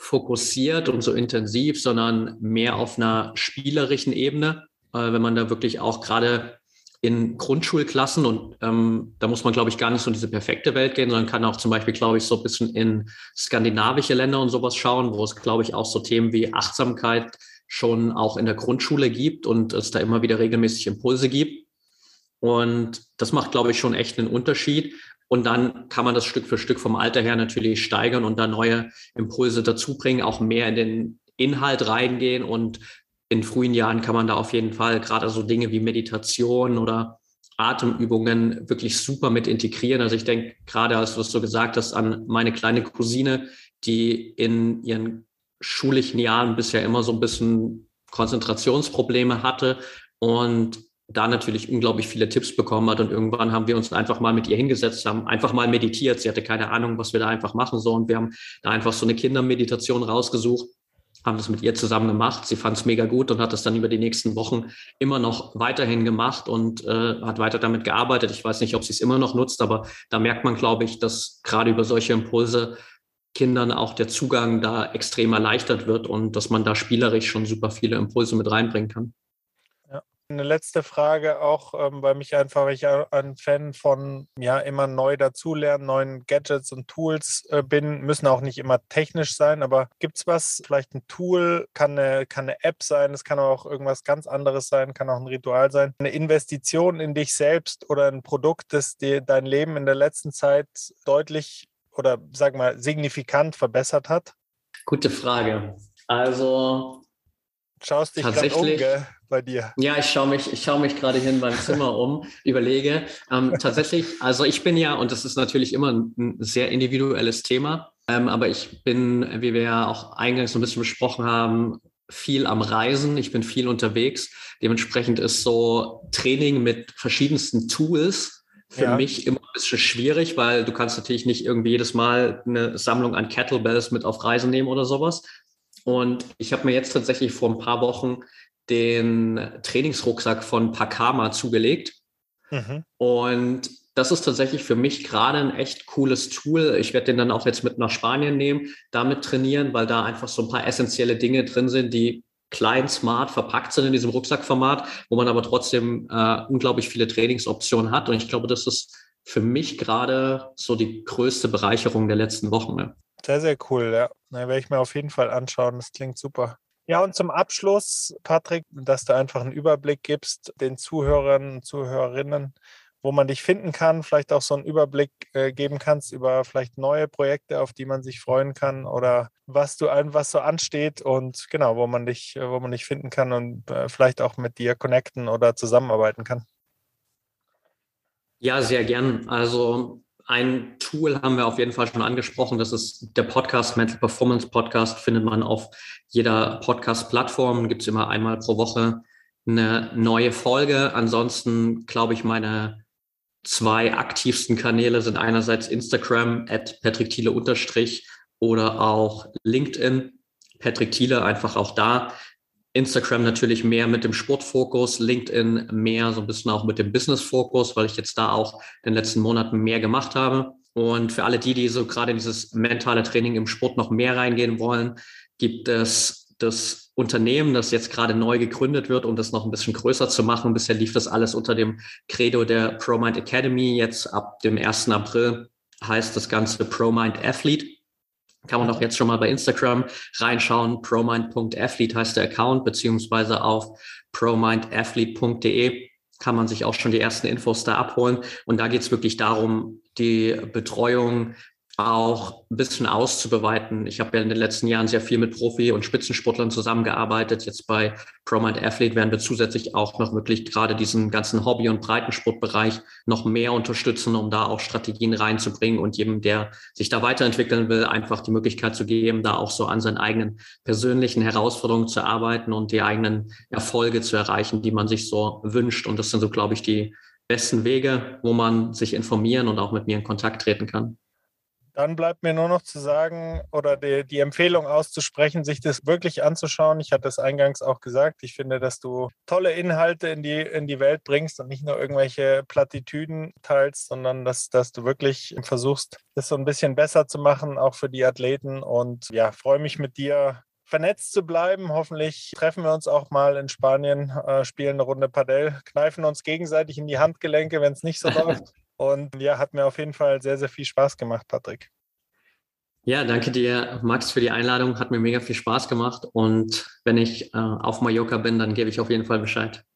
fokussiert und so intensiv, sondern mehr auf einer spielerischen Ebene, äh, wenn man da wirklich auch gerade in Grundschulklassen und ähm, da muss man, glaube ich, gar nicht so in diese perfekte Welt gehen, sondern kann auch zum Beispiel, glaube ich, so ein bisschen in skandinavische Länder und sowas schauen, wo es, glaube ich, auch so Themen wie Achtsamkeit schon auch in der Grundschule gibt und es da immer wieder regelmäßig Impulse gibt. Und das macht, glaube ich, schon echt einen Unterschied. Und dann kann man das Stück für Stück vom Alter her natürlich steigern und da neue Impulse dazu bringen, auch mehr in den Inhalt reingehen. Und in frühen Jahren kann man da auf jeden Fall gerade so Dinge wie Meditation oder Atemübungen wirklich super mit integrieren. Also ich denke gerade, als du es so gesagt hast, an meine kleine Cousine, die in ihren schulischen Jahren bisher immer so ein bisschen Konzentrationsprobleme hatte und da natürlich unglaublich viele Tipps bekommen hat und irgendwann haben wir uns einfach mal mit ihr hingesetzt, haben einfach mal meditiert. Sie hatte keine Ahnung, was wir da einfach machen sollen. Wir haben da einfach so eine Kindermeditation rausgesucht, haben das mit ihr zusammen gemacht. Sie fand es mega gut und hat das dann über die nächsten Wochen immer noch weiterhin gemacht und äh, hat weiter damit gearbeitet. Ich weiß nicht, ob sie es immer noch nutzt, aber da merkt man, glaube ich, dass gerade über solche Impulse Kindern auch der Zugang da extrem erleichtert wird und dass man da spielerisch schon super viele Impulse mit reinbringen kann.
Eine letzte Frage auch, ähm, weil mich einfach, weil ich ein Fan von ja immer neu dazulernen, neuen Gadgets und Tools äh, bin, müssen auch nicht immer technisch sein, aber gibt es was, vielleicht ein Tool, kann eine, kann eine App sein, es kann auch irgendwas ganz anderes sein, kann auch ein Ritual sein, eine Investition in dich selbst oder ein Produkt, das dir dein Leben in der letzten Zeit deutlich oder sag mal signifikant verbessert hat?
Gute Frage. Also
Schaust dich gerade um, gell? bei dir?
Ja, ich schaue mich, ich schaue mich gerade hier in meinem Zimmer um, überlege. Ähm, tatsächlich, also ich bin ja, und das ist natürlich immer ein, sehr individuelles Thema, ähm, aber ich bin, wie wir ja auch eingangs so ein bisschen besprochen haben, viel am Reisen, ich bin viel unterwegs. Dementsprechend ist so Training mit verschiedensten Tools für ja. mich immer ein bisschen schwierig, weil du kannst natürlich nicht irgendwie jedes Mal eine Sammlung an Kettlebells mit auf Reisen nehmen oder sowas. Und ich habe mir jetzt tatsächlich vor ein paar Wochen den Trainingsrucksack von Pakama zugelegt. Mhm. Und das ist tatsächlich für mich gerade ein echt cooles Tool. Ich werde den dann auch jetzt mit nach Spanien nehmen, damit trainieren, weil da einfach so ein paar essentielle Dinge drin sind, die klein, smart verpackt sind in diesem Rucksackformat, wo man aber trotzdem äh, unglaublich viele Trainingsoptionen hat. Und ich glaube, das ist für mich gerade so die größte Bereicherung der letzten Wochen. Ne?
Sehr, sehr cool, ja. Na, werde ich mir auf jeden Fall anschauen. Das klingt super. Ja, und zum Abschluss, Patrick, dass du einfach einen Überblick gibst den Zuhörern und Zuhörerinnen, wo man dich finden kann, vielleicht auch so einen Überblick äh, geben kannst über vielleicht neue Projekte, auf die man sich freuen kann oder was du was so ansteht und genau, wo man dich, wo man dich finden kann und äh, vielleicht auch mit dir connecten oder zusammenarbeiten kann.
Ja, sehr gern. Also ein Tool haben wir auf jeden Fall schon angesprochen. Das ist der Podcast, Mental Performance Podcast, findet man auf jeder Podcast-Plattform. Gibt es immer einmal pro Woche eine neue Folge. Ansonsten glaube ich, meine zwei aktivsten Kanäle sind einerseits Instagram at Patrick Thiele unterstrich oder auch LinkedIn. Patrick Thiele einfach auch da. Instagram natürlich mehr mit dem Sportfokus, LinkedIn mehr so ein bisschen auch mit dem Business-Fokus, weil ich jetzt da auch in den letzten Monaten mehr gemacht habe. Und für alle die, die so gerade in dieses mentale Training im Sport noch mehr reingehen wollen, gibt es das Unternehmen, das jetzt gerade neu gegründet wird, um das noch ein bisschen größer zu machen. Bisher lief das alles unter dem Credo der ProMind Academy. Jetzt ab dem 1. April heißt das Ganze ProMind Athlete. Kann man auch jetzt schon mal bei Instagram reinschauen. promind.athlete heißt der Account, beziehungsweise auf promindathlete.de kann man sich auch schon die ersten Infos da abholen. Und da geht es wirklich darum, die Betreuung auch ein bisschen auszubeweiten. Ich habe ja in den letzten Jahren sehr viel mit Profi- und Spitzensportlern zusammengearbeitet. Jetzt bei ProMind Athlete werden wir zusätzlich auch noch wirklich gerade diesen ganzen Hobby- und Breitensportbereich noch mehr unterstützen, um da auch Strategien reinzubringen und jedem, der sich da weiterentwickeln will, einfach die Möglichkeit zu geben, da auch so an seinen eigenen persönlichen Herausforderungen zu arbeiten und die eigenen Erfolge zu erreichen, die man sich so wünscht. Und das sind so, glaube ich, die besten Wege, wo man sich informieren und auch mit mir in Kontakt treten kann.
Dann bleibt mir nur noch zu sagen oder die, die, Empfehlung auszusprechen, sich das wirklich anzuschauen. Ich hatte es eingangs auch gesagt. Ich finde, dass du tolle Inhalte in die, in die Welt bringst und nicht nur irgendwelche Plattitüden teilst, sondern dass, dass du wirklich versuchst, das so ein bisschen besser zu machen, auch für die Athleten. Und ja, freue mich mit dir vernetzt zu bleiben. Hoffentlich treffen wir uns auch mal in Spanien, äh, spielen eine Runde Padel, kneifen uns gegenseitig in die Handgelenke, wenn es nicht so (laughs) läuft. Und ja, hat mir auf jeden Fall sehr, sehr viel Spaß gemacht, Patrick.
Ja, danke dir, Max, für die Einladung. Hat mir mega viel Spaß gemacht. Und wenn ich äh, auf Mallorca bin, dann gebe ich auf jeden Fall Bescheid.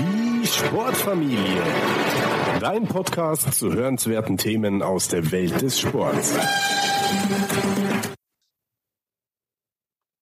Die Sportfamilie. Dein Podcast zu hörenswerten Themen aus der Welt des Sports.